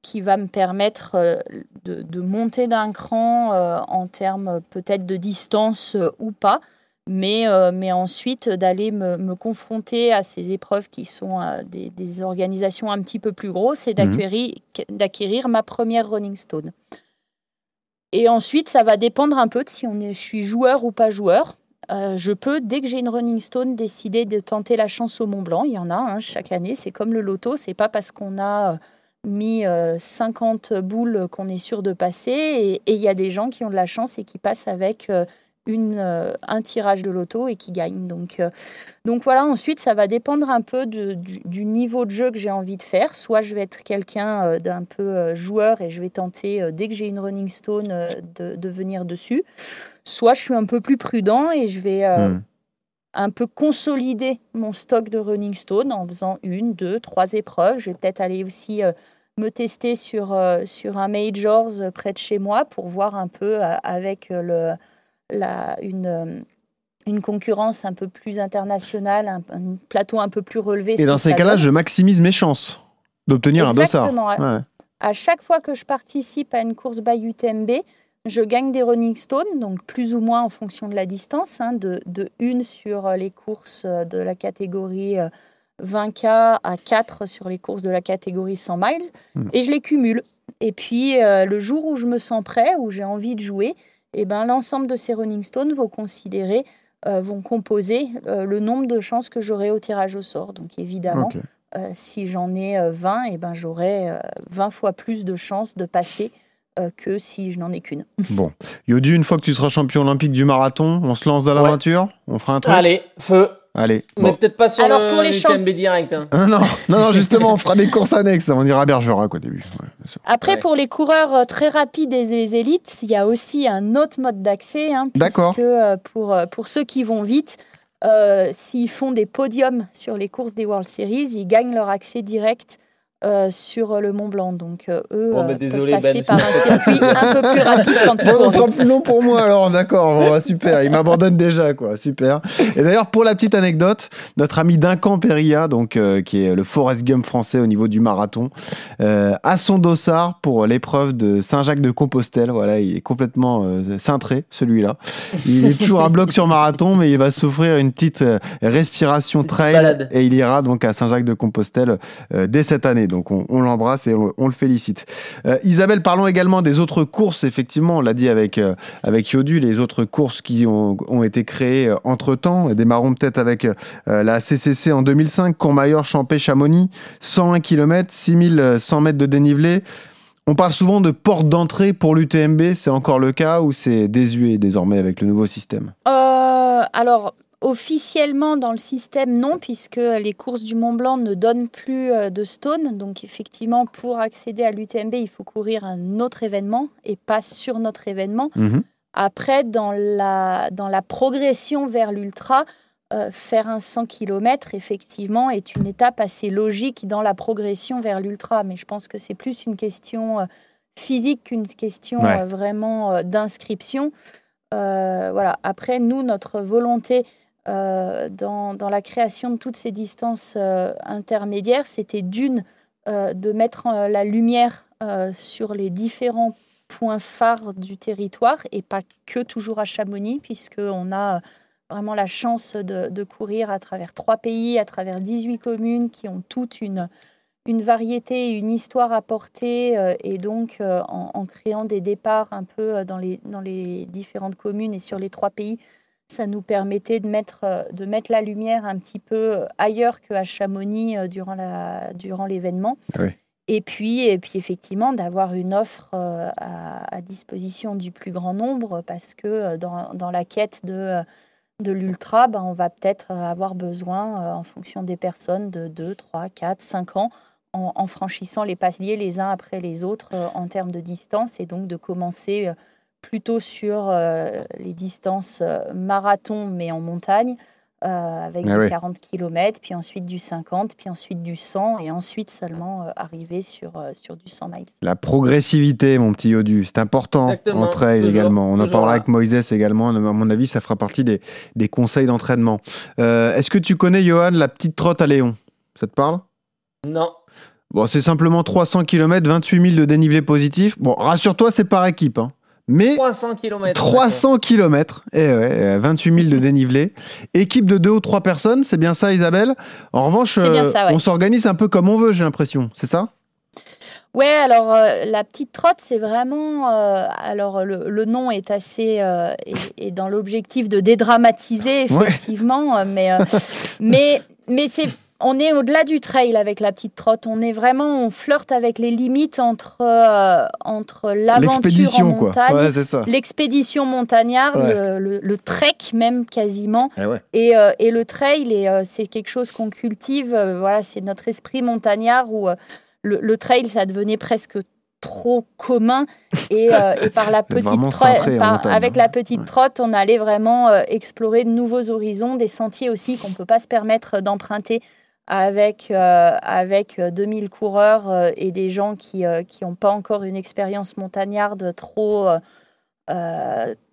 [SPEAKER 9] qui va me permettre euh, de, de monter d'un cran euh, en termes peut-être de distance euh, ou pas, mais, euh, mais ensuite d'aller me, me confronter à ces épreuves qui sont des, des organisations un petit peu plus grosses et
[SPEAKER 3] Mhm.
[SPEAKER 9] d'acquérir, ma première Running Stone. Et ensuite, ça va dépendre un peu de si on est, je suis joueur ou pas joueur. Euh, je peux, dès que j'ai une Running Stone, décider de tenter la chance au Mont Blanc. Il y en a hein, chaque année. C'est comme le loto. C'est pas parce qu'on a mis euh, 50 boules qu'on est sûr de passer. Et il y a des gens qui ont de la chance et qui passent avec euh, une, euh, un tirage de loto et qui gagnent. Donc, euh, donc voilà, ensuite, ça va dépendre un peu de- du, du niveau de jeu que j'ai envie de faire. Soit je vais être quelqu'un euh, d'un peu euh, joueur et je vais tenter, euh, dès que j'ai une Running Stone, euh, de, de venir dessus. Soit je suis un peu plus prudent et je vais euh,
[SPEAKER 3] Hmm.
[SPEAKER 9] un peu consolider mon stock de Running Stone en faisant une, deux, trois épreuves. Je vais peut-être aller aussi euh, me tester sur, euh, sur un Majors près de chez moi pour voir un peu euh, avec euh, le, la, une, une concurrence un peu plus internationale, un, un plateau un peu plus relevé.
[SPEAKER 3] Et dans ces cas-là, je maximise mes chances d'obtenir un dossard.
[SPEAKER 9] Exactement, ouais. À chaque fois que je participe à une course by UTMB, je gagne des running stones, donc plus ou moins en fonction de la distance, hein, de, de une sur les courses de la catégorie 20K à 4 sur les courses de la catégorie 100 miles,
[SPEAKER 3] Hmm.
[SPEAKER 9] et je les cumule. Et puis euh, le jour où je me sens prêt, où j'ai envie de jouer, eh ben, l'ensemble de ces running stones vont considérer, euh, vont composer euh, le nombre de chances que j'aurai au tirage au sort. Donc évidemment, euh, si j'en ai euh, 20, eh ben, j'aurai euh, 20 fois plus de chances de passer que si je n'en ai qu'une.
[SPEAKER 3] Bon. Yodu, une fois que tu seras champion olympique du marathon, on se lance dans
[SPEAKER 4] Ouais.
[SPEAKER 3] l'aventure? On fera un truc?
[SPEAKER 4] Allez, feu.
[SPEAKER 3] Allez.
[SPEAKER 4] Mais
[SPEAKER 3] Bon.
[SPEAKER 4] peut-être pas sur
[SPEAKER 9] Alors,
[SPEAKER 4] le
[SPEAKER 9] pour les champs-
[SPEAKER 4] UTMB direct. hein.
[SPEAKER 3] Ah, non, non, non, justement, on fera des courses annexes. On ira à Bergerac au début. Ouais.
[SPEAKER 9] Après,
[SPEAKER 4] Ouais.
[SPEAKER 9] pour les coureurs euh, très rapides et les élites, il y a aussi un autre mode d'accès. Hein,
[SPEAKER 3] D'accord.
[SPEAKER 9] Puisque euh, pour, euh, pour ceux qui vont vite, euh, s'ils font des podiums sur les courses des World Series, ils gagnent leur accès direct euh, sur le Mont Blanc. Donc, euh, eux
[SPEAKER 4] Bon,
[SPEAKER 9] euh, peuvent
[SPEAKER 4] désolé,
[SPEAKER 9] passer
[SPEAKER 4] Ben.
[SPEAKER 9] par un circuit un peu plus rapide quand ils
[SPEAKER 3] Bon,
[SPEAKER 9] courent
[SPEAKER 3] plus long pour moi alors, d'accord. Bon, bah, super, il m'abandonne déjà, quoi. Super. Et d'ailleurs, pour la petite anecdote, notre ami Duncan Perilla, donc euh, qui est le Forrest Gump français au niveau du marathon, euh, a son dossard pour l'épreuve de Saint-Jacques-de-Compostelle. Voilà, il est complètement euh, cintré, celui-là. Il est toujours à bloc sur marathon, mais il va souffrir une petite euh, respiration trail et il ira donc à Saint-Jacques-de-Compostelle euh, dès cette année. Donc on, l'embrasse et on, le félicite. Euh, Isabelle, parlons également des autres courses. Effectivement, on l'a dit avec, euh, avec Yodu, les autres courses qui ont, ont été créées euh, entre-temps. Et Démarrons peut-être avec la CCC en 2005, Courmayeur, Champé, Chamonix, 101 km, 6100 mètres de dénivelé. On parle souvent de porte d'entrée pour l'UTMB. C'est encore le cas ou c'est désuet désormais avec le nouveau système?
[SPEAKER 9] Alors, officiellement dans le système, non, puisque les courses du Mont Blanc ne donnent plus euh, de stone. Donc, effectivement, pour accéder à l'UTMB, il faut courir un autre événement et pas sur notre événement.
[SPEAKER 3] Mhm.
[SPEAKER 9] Après, dans la, dans la progression vers l'ultra, euh, faire un 100 km, effectivement, est une étape assez logique dans la progression vers l'ultra. Mais je pense que c'est plus une question euh, physique qu'une question
[SPEAKER 3] Ouais.
[SPEAKER 9] euh, vraiment d'inscription. voilà. Après, nous, notre volonté dans, dans, la création de toutes ces distances intermédiaires, c'était d'une, de mettre la lumière sur les différents points phares du territoire et pas que toujours à Chamonix, puisqu'on a vraiment la chance de, courir à travers trois pays, à travers 18 communes qui ont toutes une, une variété, une histoire à porter. Euh, et donc, euh, en, créant des départs un peu euh, dans les différentes communes et sur les trois pays, ça nous permettait de mettre, de mettre la lumière un petit peu ailleurs qu'à Chamonix durant, la, durant l'événement. Et puis, et puis effectivement, d'avoir une offre à, à, disposition du plus grand nombre, parce que dans, dans la quête de de l'ultra, ben, on va peut-être euh, avoir besoin, euh, en fonction des personnes, de 2, 3, 4, 5 ans, en, franchissant les paliers les uns après les autres euh, en termes de distance, et donc de commencer plutôt sur les distances marathon, mais en montagne, euh, avec ah 40 km, puis ensuite du 50, puis ensuite du 100, et ensuite seulement euh, arriver sur, euh, sur du 100 miles.
[SPEAKER 3] La progressivité, mon petit Yodu, c'est important en trail également. On en parlera avec Moïse également. À mon avis, ça fera partie des, des conseils d'entraînement. Est-ce que tu connais, Johan, la petite trotte à Léon? Ça te parle?
[SPEAKER 4] Non.
[SPEAKER 3] Bon, c'est simplement 300 km, 28 000 de dénivelé positif. Bon, rassure-toi, c'est par équipe. Hein. Mais
[SPEAKER 4] 300 km.
[SPEAKER 3] 300 km, et ouais, 28 000 de dénivelé. Équipe de deux ou trois personnes, c'est bien ça, Isabelle? En revanche, euh, on s'organise un peu comme on veut, j'ai l'impression, c'est ça?
[SPEAKER 9] Ouais, alors euh, la petite trotte, c'est vraiment. Euh, alors le, nom est assez. est, dans l'objectif de dédramatiser, effectivement, mais, mais, mais c'est on est au-delà du trail avec la petite trotte. On est vraiment, on flirte avec les limites entre, euh, entre l'aventure en montagne, l'expédition montagnarde, le, trek même quasiment,
[SPEAKER 3] eh
[SPEAKER 9] euh, et, le trail. Et euh, c'est quelque chose qu'on cultive. voilà, c'est notre esprit montagnard où le, trail, ça devenait presque trop commun. Et, par la petite trotte, avec la petite trotte, on allait vraiment explorer de nouveaux horizons, des sentiers aussi qu'on peut pas se permettre d'emprunter avec, euh, avec 2000 euh, coureurs euh, et des gens qui n'ont pas encore une expérience montagnarde trop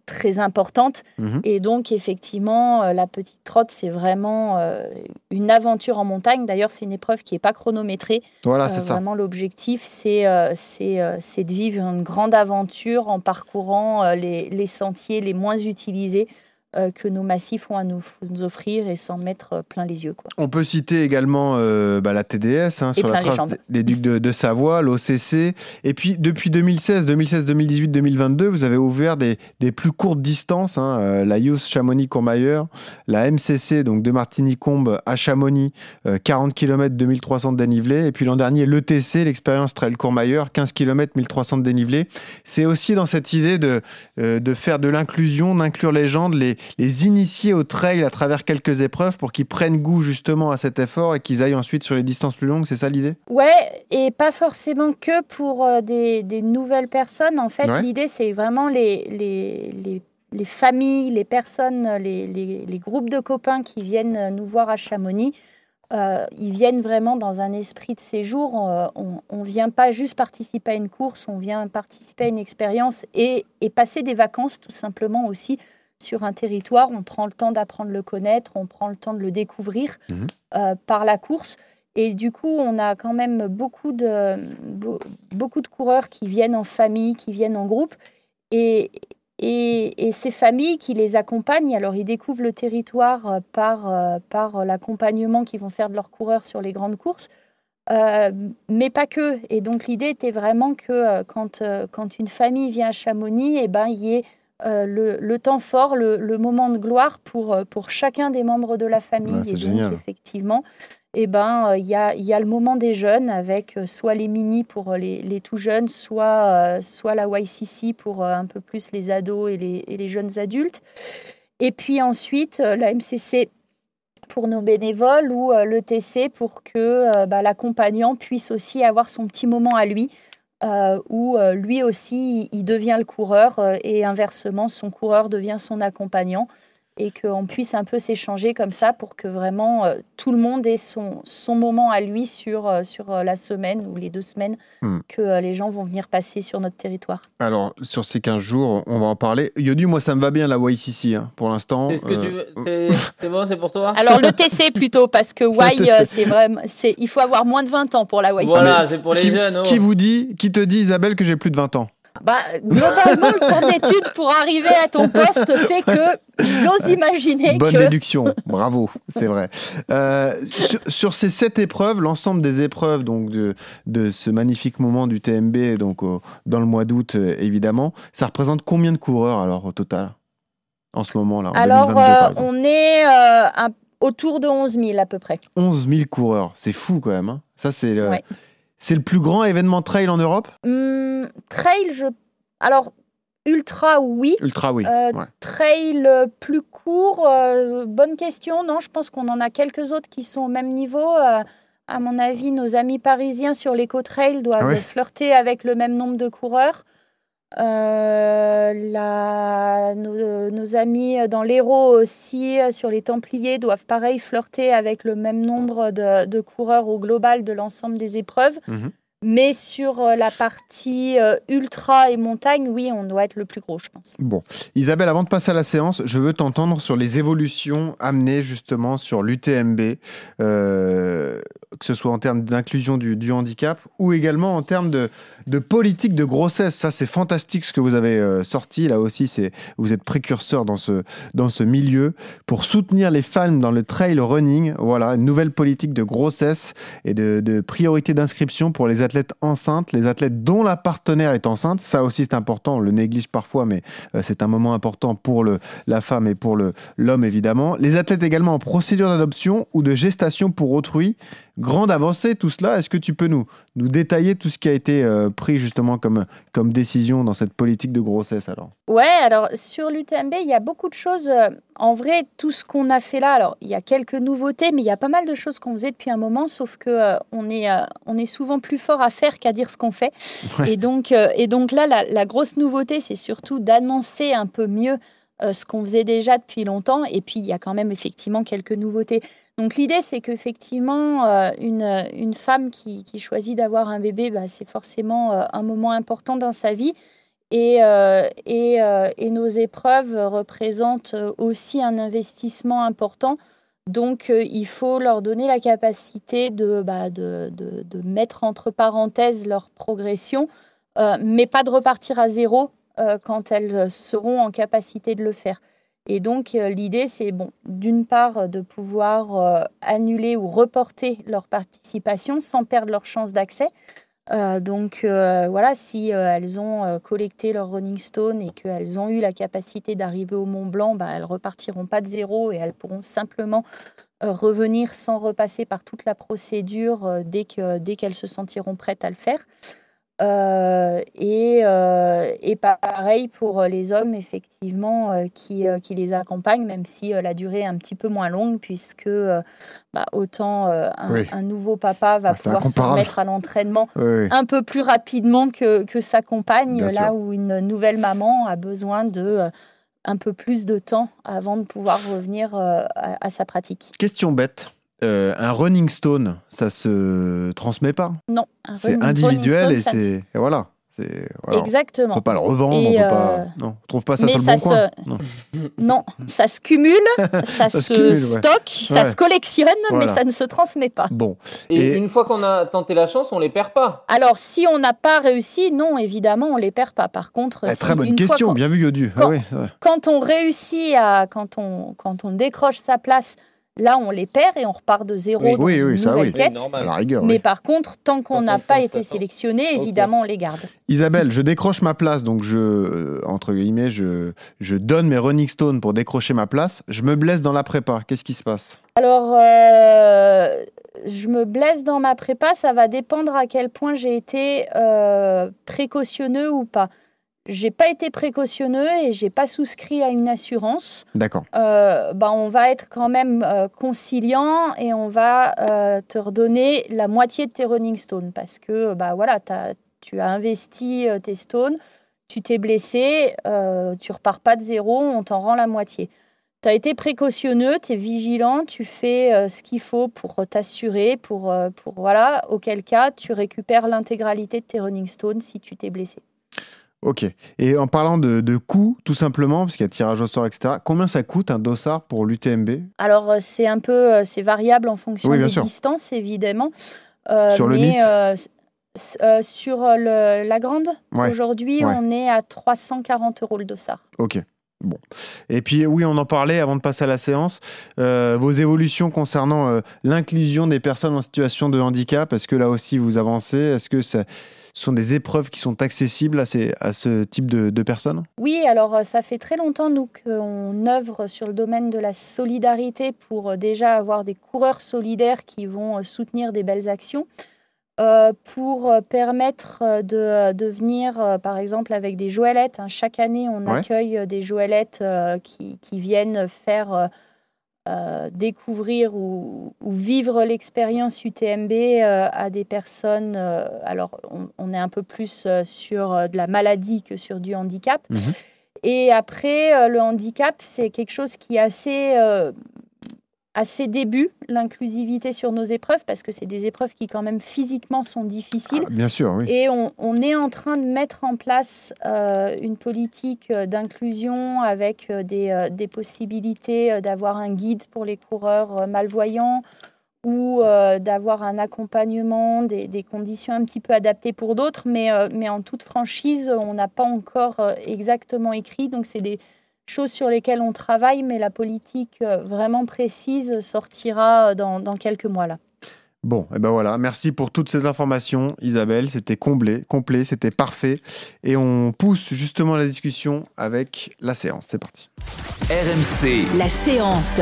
[SPEAKER 9] très importante. Mhm. Et donc, effectivement, la petite trotte, c'est vraiment une aventure en montagne. D'ailleurs, c'est une épreuve qui n'est pas chronométrée.
[SPEAKER 3] Voilà, c'est ça.
[SPEAKER 9] Vraiment, l'objectif, c'est c'est de vivre une grande aventure en parcourant les, les sentiers les moins utilisés que nos massifs ont à nous, offrir et s'en mettre euh, plein les yeux. Quoi.
[SPEAKER 3] On peut citer également euh, bah, la TDS hein, sur la trace des Ducs de, Savoie, l'OCC. Et puis depuis 2016, 2016, 2018, 2022, vous avez ouvert des, des plus courtes distances, hein, la Youth Chamonix-Courmayeur, la MCC, donc de Martigny-Combe à Chamonix, 40 km 2300 de dénivelé. Et puis l'an dernier, l'ETC, l'expérience Trail Courmayeur, 15 km 1300 de dénivelé. C'est aussi dans cette idée de, de faire de l'inclusion, d'inclure les gens, de les, les initier au trail à travers quelques épreuves pour qu'ils prennent goût justement à cet effort et qu'ils aillent ensuite sur les distances plus longues, c'est ça l'idée?
[SPEAKER 9] Ouais, et pas forcément que pour euh, des, nouvelles personnes. En fait, l'idée, c'est vraiment les, les, les, familles, les personnes, les, les, groupes de copains qui viennent nous voir à Chamonix. Euh, ils viennent vraiment dans un esprit de séjour. Euh, on ne vient pas juste participer à une course, on vient participer à une expérience et, et passer des vacances tout simplement aussi sur un territoire, on prend le temps d'apprendre le connaître, on prend le temps de le découvrir mhm. euh, par la course. Et du coup, on a quand même beaucoup de, beaucoup de coureurs qui viennent en famille, qui viennent en groupe. Et, et, ces familles qui les accompagnent, alors ils découvrent le territoire euh, par, euh, par l'accompagnement qu'ils vont faire de leurs coureurs sur les grandes courses, mais pas que. Et donc l'idée était vraiment que quand, quand une famille vient à Chamonix, et eh ben, il y ait euh, le, temps fort, le, moment de gloire pour, euh, pour chacun des membres de la famille. et donc, effectivement, eh ben, euh, il y, a, y, a, le moment des jeunes avec soit les mini pour les, les tout jeunes, soit, soit la YCC pour un peu plus les ados et les, et les jeunes adultes. Et puis ensuite, la MCC pour nos bénévoles ou le TC pour que bah, l'accompagnant puisse aussi avoir son petit moment à lui euh, où euh, lui aussi, il devient le coureur euh, et inversement, son coureur devient son accompagnant. Et qu'on puisse un peu s'échanger comme ça pour que vraiment euh, tout le monde ait son, son moment à lui sur, euh, sur euh, la semaine ou les deux semaines
[SPEAKER 3] Hmm.
[SPEAKER 9] que euh, les gens vont venir passer sur notre territoire.
[SPEAKER 3] Alors, sur ces 15 jours, on va en parler. Yodu, moi, ça me va bien la YCC hein, pour l'instant.
[SPEAKER 4] C'est ce que
[SPEAKER 3] Euh,
[SPEAKER 4] tu veux. C'est c'est bon, c'est pour toi?
[SPEAKER 9] Alors le TC plutôt parce que Y euh, c'est vraiment c'est il faut avoir moins de 20 ans pour la Y.
[SPEAKER 4] Voilà, c'est pour les
[SPEAKER 3] qui,
[SPEAKER 4] jeunes. oh.
[SPEAKER 3] qui vous dit, qui te dit, Isabelle, que j'ai plus de 20 ans?
[SPEAKER 9] Bah, globalement, le temps d'études pour arriver à ton poste fait que j'ose imaginer
[SPEAKER 3] Bonne
[SPEAKER 9] que.
[SPEAKER 3] déduction, bravo, c'est vrai. Euh, sur, sur ces sept épreuves, l'ensemble des épreuves donc de, de ce magnifique moment du TMB donc au- dans le mois d'août euh, évidemment, ça représente combien de coureurs alors au total en ce moment là en
[SPEAKER 9] Alors,
[SPEAKER 3] 2022, par
[SPEAKER 9] euh, on est euh, un- autour de 11 000 à peu près.
[SPEAKER 3] 11 000 coureurs, c'est fou quand même. hein. Ça c'est le,
[SPEAKER 9] Ouais.
[SPEAKER 3] C'est le plus grand événement trail en Europe?
[SPEAKER 9] Hum, trail, je. Alors, ultra, oui.
[SPEAKER 3] Ultra oui.
[SPEAKER 9] Euh,
[SPEAKER 3] ouais.
[SPEAKER 9] Trail euh, plus court, euh, bonne question. Non, je pense qu'on en a quelques autres qui sont au même niveau. Euh, à mon avis, nos amis parisiens sur l'éco-trail doivent
[SPEAKER 3] Ah ouais?
[SPEAKER 9] flirter avec le même nombre de coureurs. Euh, nos, amis dans l'Hérault aussi, sur les Templiers, doivent pareil flirter avec le même nombre de, de coureurs au global de l'ensemble des épreuves.
[SPEAKER 3] Mhm.
[SPEAKER 9] Mais sur euh, la partie euh, ultra et montagne, oui, on doit être le plus gros, je pense.
[SPEAKER 3] Bon, Isabelle, avant de passer à la séance, je veux t'entendre sur les évolutions amenées justement sur l'UTMB, euh, que ce soit en termes d'inclusion du, handicap ou également en termes de, politique de grossesse. Ça, c'est fantastique ce que vous avez sorti. Là aussi, c'est vous êtes précurseur dans ce, dans ce milieu pour soutenir les femmes dans le trail running. Voilà, une nouvelle politique de grossesse et de priorité d'inscription pour les athlètes enceintes, les athlètes dont la partenaire est enceinte. Ça aussi, c'est important. On le néglige parfois, mais euh, c'est un moment important pour la femme et pour l'homme, évidemment. Les athlètes également en procédure d'adoption ou de gestation pour autrui. Grande avancée, tout cela. Est-ce que tu peux nous, nous détailler tout ce qui a été euh, pris justement comme, comme décision dans cette politique de grossesse alors?
[SPEAKER 9] Ouais, alors sur l'UTMB, il y a beaucoup de choses. euh, En vrai, tout ce qu'on a fait là, alors il y a quelques nouveautés, mais il y a pas mal de choses qu'on faisait depuis un moment, sauf que euh, on, est, on est souvent plus fort à faire qu'à dire ce qu'on fait.
[SPEAKER 3] Ouais.
[SPEAKER 9] Et, donc, et donc là, la, la grosse nouveauté, c'est surtout d'annoncer un peu mieux ce qu'on faisait déjà depuis longtemps. Et puis, il y a quand même effectivement quelques nouveautés. Donc l'idée, c'est qu'effectivement, euh, une, une femme qui, choisit d'avoir un bébé, bah, c'est forcément euh, un moment important dans sa vie. Et, euh, euh, nos épreuves représentent aussi un investissement important. Donc, euh, il faut leur donner la capacité de, bah, mettre entre parenthèses leur progression, euh, mais pas de repartir à zéro euh, quand elles seront en capacité de le faire. Et donc, euh, l'idée, c'est, bon, d'une part, de pouvoir euh, annuler ou reporter leur participation sans perdre leur chance d'accès. Euh, donc euh, voilà, si euh, elles ont euh, collecté leur Running Stone et qu'elles ont eu la capacité d'arriver au Mont Blanc, bah, elles repartiront pas de zéro et elles pourront simplement euh, revenir sans repasser par toute la procédure euh, dès que dès qu'elles se sentiront prêtes à le faire. Euh, et, euh, et pareil pour les hommes, effectivement, euh, qui, euh, qui les accompagnent, même si euh, la durée est un petit peu moins longue, puisque euh, bah, autant euh, un,
[SPEAKER 3] Oui.
[SPEAKER 9] un nouveau papa va pouvoir se remettre à l'entraînement
[SPEAKER 3] Oui,
[SPEAKER 9] un peu plus rapidement que, que sa compagne,
[SPEAKER 3] Bien
[SPEAKER 9] là
[SPEAKER 3] sûr.
[SPEAKER 9] où une nouvelle maman a besoin de euh, un peu plus de temps avant de pouvoir revenir euh, à, à sa pratique.
[SPEAKER 3] Question bête. Euh, un running stone, ça se transmet pas.
[SPEAKER 9] Non, un
[SPEAKER 3] C'est
[SPEAKER 9] running-
[SPEAKER 3] individuel et
[SPEAKER 9] ne-
[SPEAKER 3] c'est et voilà. C'est voilà. On
[SPEAKER 9] Exactement.
[SPEAKER 3] peut pas le revendre,
[SPEAKER 9] Et,
[SPEAKER 3] on peut
[SPEAKER 9] euh,
[SPEAKER 3] pas. Non, on trouve pas ça
[SPEAKER 9] mais
[SPEAKER 3] sur le
[SPEAKER 9] ça
[SPEAKER 3] bon coin. Non.
[SPEAKER 9] Non, ça se cumule, ça,
[SPEAKER 3] se
[SPEAKER 9] se,
[SPEAKER 3] cumule, ouais.
[SPEAKER 9] stocke, ça
[SPEAKER 3] Ouais.
[SPEAKER 9] se collectionne,
[SPEAKER 3] Voilà.
[SPEAKER 9] mais ça ne se transmet pas.
[SPEAKER 3] Bon,
[SPEAKER 4] Et,
[SPEAKER 3] Et-
[SPEAKER 4] une fois qu'on a tenté la chance, on les perd pas.
[SPEAKER 9] Alors, si on n'a pas réussi, non, évidemment, on les perd pas. Par contre,
[SPEAKER 3] eh,
[SPEAKER 9] si
[SPEAKER 3] très bonne
[SPEAKER 9] une fois
[SPEAKER 3] question, bien vu Yodu. Ah
[SPEAKER 9] quand- quand on réussit à, quand on, quand on décroche sa place, là, on les perd et on repart de zéro
[SPEAKER 3] Oui,
[SPEAKER 9] dans
[SPEAKER 3] oui,
[SPEAKER 9] une
[SPEAKER 3] oui, ça,
[SPEAKER 9] nouvelle.
[SPEAKER 3] Oui,
[SPEAKER 9] quête.
[SPEAKER 4] normal.
[SPEAKER 3] à la rigueur.
[SPEAKER 9] Mais
[SPEAKER 3] oui.
[SPEAKER 9] par contre, tant qu'on n'a pas été
[SPEAKER 4] ça, ça.
[SPEAKER 9] sélectionné, évidemment, on les garde.
[SPEAKER 3] Isabelle, je décroche ma place, donc je, euh, entre guillemets, je, je donne mes running stones pour décrocher ma place. Je me blesse dans la prépa. Qu'est-ce qui se passe?
[SPEAKER 9] Alors, euh, je me blesse dans ma prépa, ça va dépendre à quel point j'ai été euh, précautionneux ou pas. J'ai pas été précautionneux et j'ai pas souscrit à une assurance.
[SPEAKER 3] D'accord.
[SPEAKER 9] euh, bah, on va être quand même euh, conciliant et on va euh, te redonner la moitié de tes running stones parce que bah, voilà, t'as- tu as investi euh, tes stones, tu t'es blessé, euh, tu repars pas de zéro, on t'en rend la moitié. tu as été précautionneux, tu es vigilant, tu fais ce qu'il faut pour t'assurer, pour, pour voilà, auquel cas tu récupères l'intégralité de tes running stones si tu t'es blessé.
[SPEAKER 3] Ok. Et en parlant de, de coût, tout simplement, parce qu'il y a tirage au sort, etc., combien ça coûte un dossard pour l'UTMB
[SPEAKER 9] Alors, euh, c'est un peu euh, c'est variable en fonction
[SPEAKER 3] Oui,
[SPEAKER 9] des
[SPEAKER 3] sûr.
[SPEAKER 9] distances, évidemment. Euh,
[SPEAKER 3] Sur le
[SPEAKER 9] mais
[SPEAKER 3] NIT
[SPEAKER 9] euh, euh, sur le- la grande,
[SPEAKER 3] Ouais.
[SPEAKER 9] aujourd'hui,
[SPEAKER 3] Ouais.
[SPEAKER 9] on est à 340 euros le dossard.
[SPEAKER 3] Ok. Bon. Et puis oui, on en parlait avant de passer à la séance. euh, vos évolutions concernant euh, l'inclusion des personnes en situation de handicap, est-ce que là aussi vous avancez? Est-ce que ça- ce sont des épreuves qui sont accessibles à, ces, à ce type de, de personnes?
[SPEAKER 9] Oui, alors euh, ça fait très longtemps nous qu'on œuvre sur le domaine de la solidarité pour euh, déjà avoir des coureurs solidaires qui vont euh, soutenir des belles actions, euh, pour permettre de, de venir euh, par exemple avec des joëlettes. hein. Chaque année, on
[SPEAKER 3] Ouais.
[SPEAKER 9] accueille des joëlettes euh, qui, qui viennent faire euh, découvrir ou, ou vivre l'expérience UTMB euh, à des personnes. euh, alors, on, on est un peu plus sur de la maladie que sur du handicap.
[SPEAKER 3] Mhm.
[SPEAKER 9] Et après, le handicap, c'est quelque chose qui est assez, à ses débuts, l'inclusivité sur nos épreuves, parce que c'est des épreuves qui quand même physiquement sont difficiles.
[SPEAKER 3] Ah, Bien sûr, oui.
[SPEAKER 9] Et on, on est en train de mettre en place euh, une politique euh, d'inclusion avec euh, des, euh, des possibilités d'avoir un guide pour les coureurs malvoyants ou euh, d'avoir un accompagnement, des, des conditions un petit peu adaptées pour d'autres. Mais, mais en toute franchise, on n'a pas encore exactement écrit. Donc, c'est des choses sur lesquelles on travaille, mais la politique euh, vraiment précise sortira euh, dans, dans quelques mois là.
[SPEAKER 3] Bon, et ben voilà, merci pour toutes ces informations, Isabelle. C'était comblé, complet, c'était parfait. Et on pousse justement la discussion avec la séance. C'est parti.
[SPEAKER 1] RMC,
[SPEAKER 8] La séance.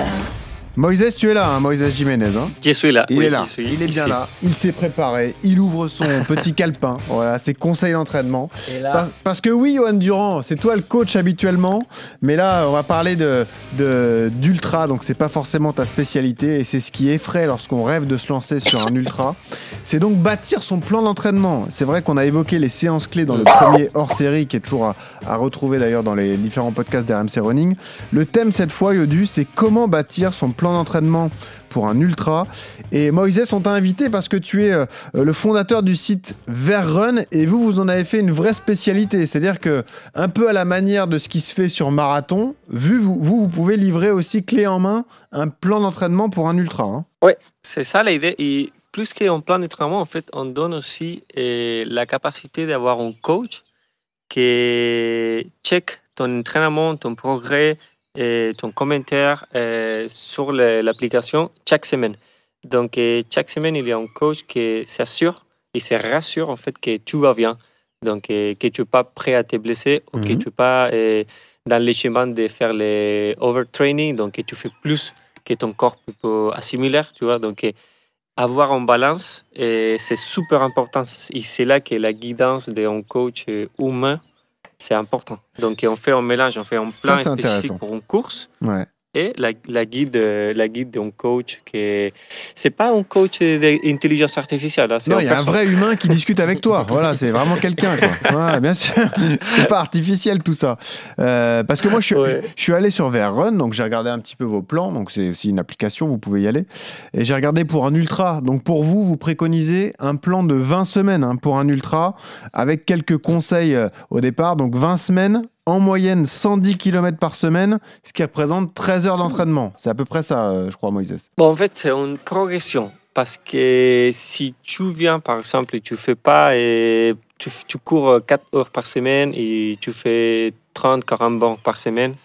[SPEAKER 3] Moïse, tu es là, hein, Moïse Jiménez. hein
[SPEAKER 10] Je suis là.
[SPEAKER 3] il
[SPEAKER 10] oui,
[SPEAKER 3] est là,
[SPEAKER 10] suis
[SPEAKER 3] il est bien
[SPEAKER 10] ici.
[SPEAKER 3] là, il s'est préparé, il ouvre son petit calepin, voilà, ses conseils d'entraînement. Par- Parce que oui, Johan Durand, c'est toi le coach habituellement, mais là, on va parler de de- d'ultra, donc c'est pas forcément ta spécialité, et c'est ce qui effraie lorsqu'on rêve de se lancer sur un ultra. C'est donc bâtir son plan d'entraînement. C'est vrai qu'on a évoqué les séances clés dans le premier hors-série, qui est toujours à, à retrouver d'ailleurs dans les différents podcasts d'RMC Running. Le thème cette fois, Yodu, c'est comment bâtir son plan d'entraînement pour un ultra. Et Moïse, on t'a invité parce que tu es euh, le fondateur du site Verrun et vous, vous en avez fait une vraie spécialité. C'est-à-dire que, un peu à la manière de ce qui se fait sur marathon, vu vous, vous, pouvez livrer aussi clé en main un plan d'entraînement pour un ultra. hein.
[SPEAKER 10] C'est ça l'idée. Et plus qu'un plan d'entraînement, en fait, on donne aussi euh, la capacité d'avoir un coach qui check ton entraînement, ton progrès, et ton commentaire euh, sur l'application chaque semaine. Donc, euh, chaque semaine, il y a un coach qui s'assure et se rassure en fait que tout va bien. Donc, euh, que tu n'es pas prêt à te blesser ou que
[SPEAKER 3] Mhm.
[SPEAKER 10] tu n'es pas euh, dans les chemins de faire les overtraining, donc que tu fais plus que ton corps peut assimiler, tu vois. Donc, euh, avoir en balance, c'est super important. Et c'est là que la guidance d'un coach euh, humain, c'est important. Donc, on fait un mélange, on fait un plan
[SPEAKER 3] c'est
[SPEAKER 10] spécifique pour une course
[SPEAKER 3] Ouais.
[SPEAKER 10] Et la, la guide, euh, la guide d'un coach qui est... C'est pas un coach d'intelligence artificielle. hein,
[SPEAKER 3] Non, il y a un vrai humain qui discute avec toi. Voilà, c'est vraiment quelqu'un. bien sûr, c'est pas artificiel tout ça. Euh, parce que moi, je suis,
[SPEAKER 10] Ouais.
[SPEAKER 3] je suis allé sur VRRun, donc j'ai regardé un petit peu vos plans. Donc c'est aussi une application, vous pouvez y aller. Et j'ai regardé pour un ultra. Donc pour vous, vous préconisez un plan de 20 semaines hein, pour un ultra, avec quelques conseils euh, au départ. Donc 20 semaines, en moyenne 110 km par semaine, ce qui représente 13 heures d'entraînement. C'est à peu près ça, euh, je crois, Moïse.
[SPEAKER 10] Bon, en fait, c'est une progression. Parce que si tu viens, par exemple, et tu fais pas, et tu, tu cours 4 heures par semaine et tu fais 30, 40 bornes par semaine,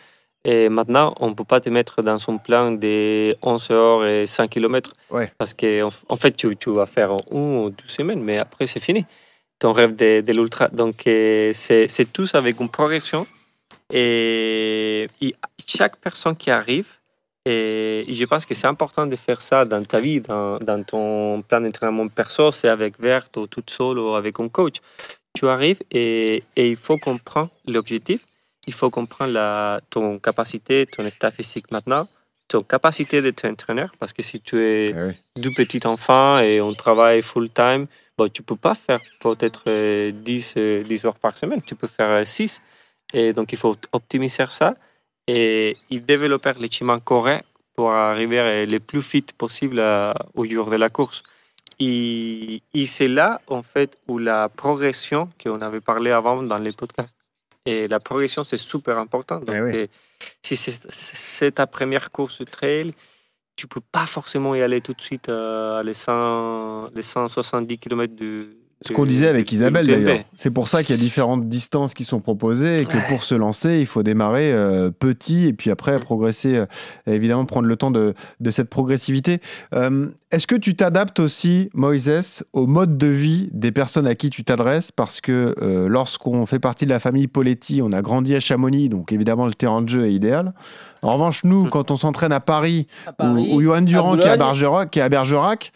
[SPEAKER 10] et maintenant, on ne peut pas te mettre dans son plan de 11 heures et 5 km.
[SPEAKER 3] Ouais.
[SPEAKER 10] Parce qu'en en fait, tu, tu vas faire une ou deux semaines, mais après, c'est fini. Ton rêve de, de l'ultra. Donc, euh, c'est tous avec une progression. Et, et chaque personne qui arrive, et je pense que c'est important de faire ça dans ta vie, dans, dans ton plan d'entraînement perso, c'est avec Vert ou toute seule ou avec un coach. Tu arrives et, et il faut comprendre l'objectif, il faut comprendre la, ton capacité, ton état physique maintenant, ton capacité d'être entraîneur, parce que si tu es
[SPEAKER 3] Ah oui.
[SPEAKER 10] deux petits enfants et on travaille full time, bon, tu peux pas faire peut-être euh, 10, euh, 10 heures par semaine, tu peux faire 6. Et donc, il faut optimiser ça. et ils développèrent les chemins corrects pour arriver le plus vite possible au jour de la course. Et, et c'est là, en fait, où la progression, qu'on avait parlé avant dans les podcasts, et la progression, c'est super important. Donc,
[SPEAKER 3] Eh oui.
[SPEAKER 10] euh, si c'est c'est ta première course de trail, tu peux pas forcément y aller tout de suite euh, à les, 100, les 170 km de.
[SPEAKER 3] Ce qu'on disait avec Isabelle d'ailleurs. C'est pour ça qu'il y a différentes distances qui sont proposées et que pour se lancer, il faut démarrer euh, petit et puis après
[SPEAKER 10] Mm.
[SPEAKER 3] progresser, euh, évidemment prendre le temps de, de cette progressivité. Euh, Est-ce que tu t'adaptes aussi, Moïse, au mode de vie des personnes à qui tu t'adresses? Parce que euh, lorsqu'on fait partie de la famille Poletti, on a grandi à Chamonix, donc évidemment le terrain de jeu est idéal. En revanche, nous,
[SPEAKER 10] Mm.
[SPEAKER 3] quand on s'entraîne à Paris,
[SPEAKER 4] À Paris,
[SPEAKER 3] ou, ou Johan Durand qui est à. Bergerac, qui est à Bergerac,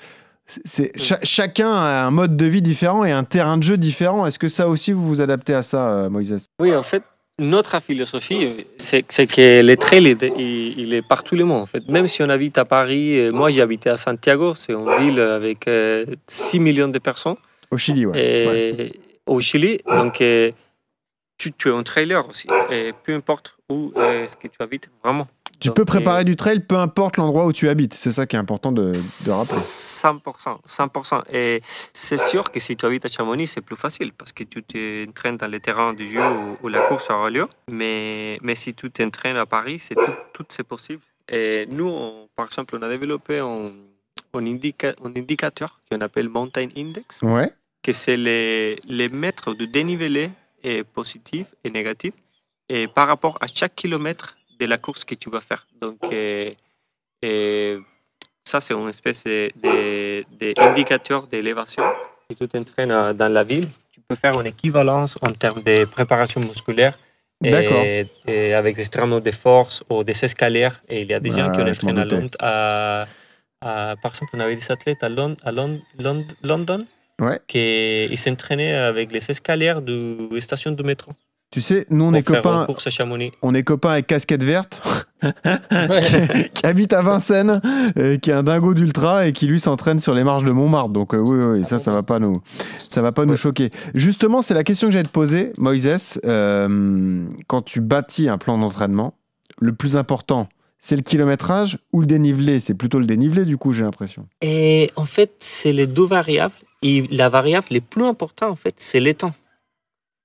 [SPEAKER 3] c'est- cha- chacun a un mode de vie différent et un terrain de jeu différent. Est-ce que ça aussi vous vous adaptez à ça, euh, Moïse?
[SPEAKER 10] Oui, en fait, notre philosophie, euh, c'est que le trail, il, il- est partout le monde. En fait. Même si on habite à Paris, euh, moi j'ai habité à Santiago, c'est une ville avec euh, 6 millions de personnes,
[SPEAKER 3] Au Chili, ouais.
[SPEAKER 10] et
[SPEAKER 3] Ouais.
[SPEAKER 10] au Chili. Donc, euh, tu, tu es un trailer aussi, et peu importe où euh, est-ce que tu habites, vraiment.
[SPEAKER 3] Tu peux préparer du trail peu importe l'endroit où tu habites. C'est ça qui est important de, de rappeler.
[SPEAKER 10] 100%, 100%. Et c'est sûr que si tu habites à Chamonix, c'est plus facile parce que tu t'entraînes dans les terrains du jeu où, où la course aura lieu. Mais, mais si tu t'entraînes à Paris, c'est tout, tout c'est possible. Et nous, on- par exemple, on a développé un, un, indica- un indicateur qu'on appelle Mountain Index,
[SPEAKER 3] Ouais.
[SPEAKER 10] que c'est les, les mètres de dénivelé et positif et négatif et par rapport à chaque kilomètre de la course que tu vas faire. Donc, euh, euh, ça, c'est une espèce d'indicateur d'élévation. Si tu t'entraînes euh, dans la ville, tu peux faire une équivalence en termes de préparation musculaire. Et, et avec des entraînements de force ou des escalières. Et il y a des gens
[SPEAKER 3] Ah,
[SPEAKER 10] qui ont entraîné à. Londres. À, à- par exemple, on avait des athlètes à, Lon- à Lon- Lon- London
[SPEAKER 3] Ouais.
[SPEAKER 10] qui s'entraînaient avec les escalières de station de métro.
[SPEAKER 3] Tu sais, nous on est copains. On est copains avec Casquette Verte, qui habite à Vincennes, euh, qui est un dingo d'ultra et qui lui s'entraîne sur les marches de Montmartre. Donc euh, oui, oui, ça, ça va pas nous, ça va pas nous choquer. Justement, c'est la question que j'allais te poser, Moïse. Euh, quand tu bâtis un plan d'entraînement, le plus important, c'est le kilométrage ou le dénivelé? C'est plutôt le dénivelé, du coup, j'ai l'impression.
[SPEAKER 10] Et en fait, c'est les deux variables. Et la variable la plus importante, en fait, c'est le temps.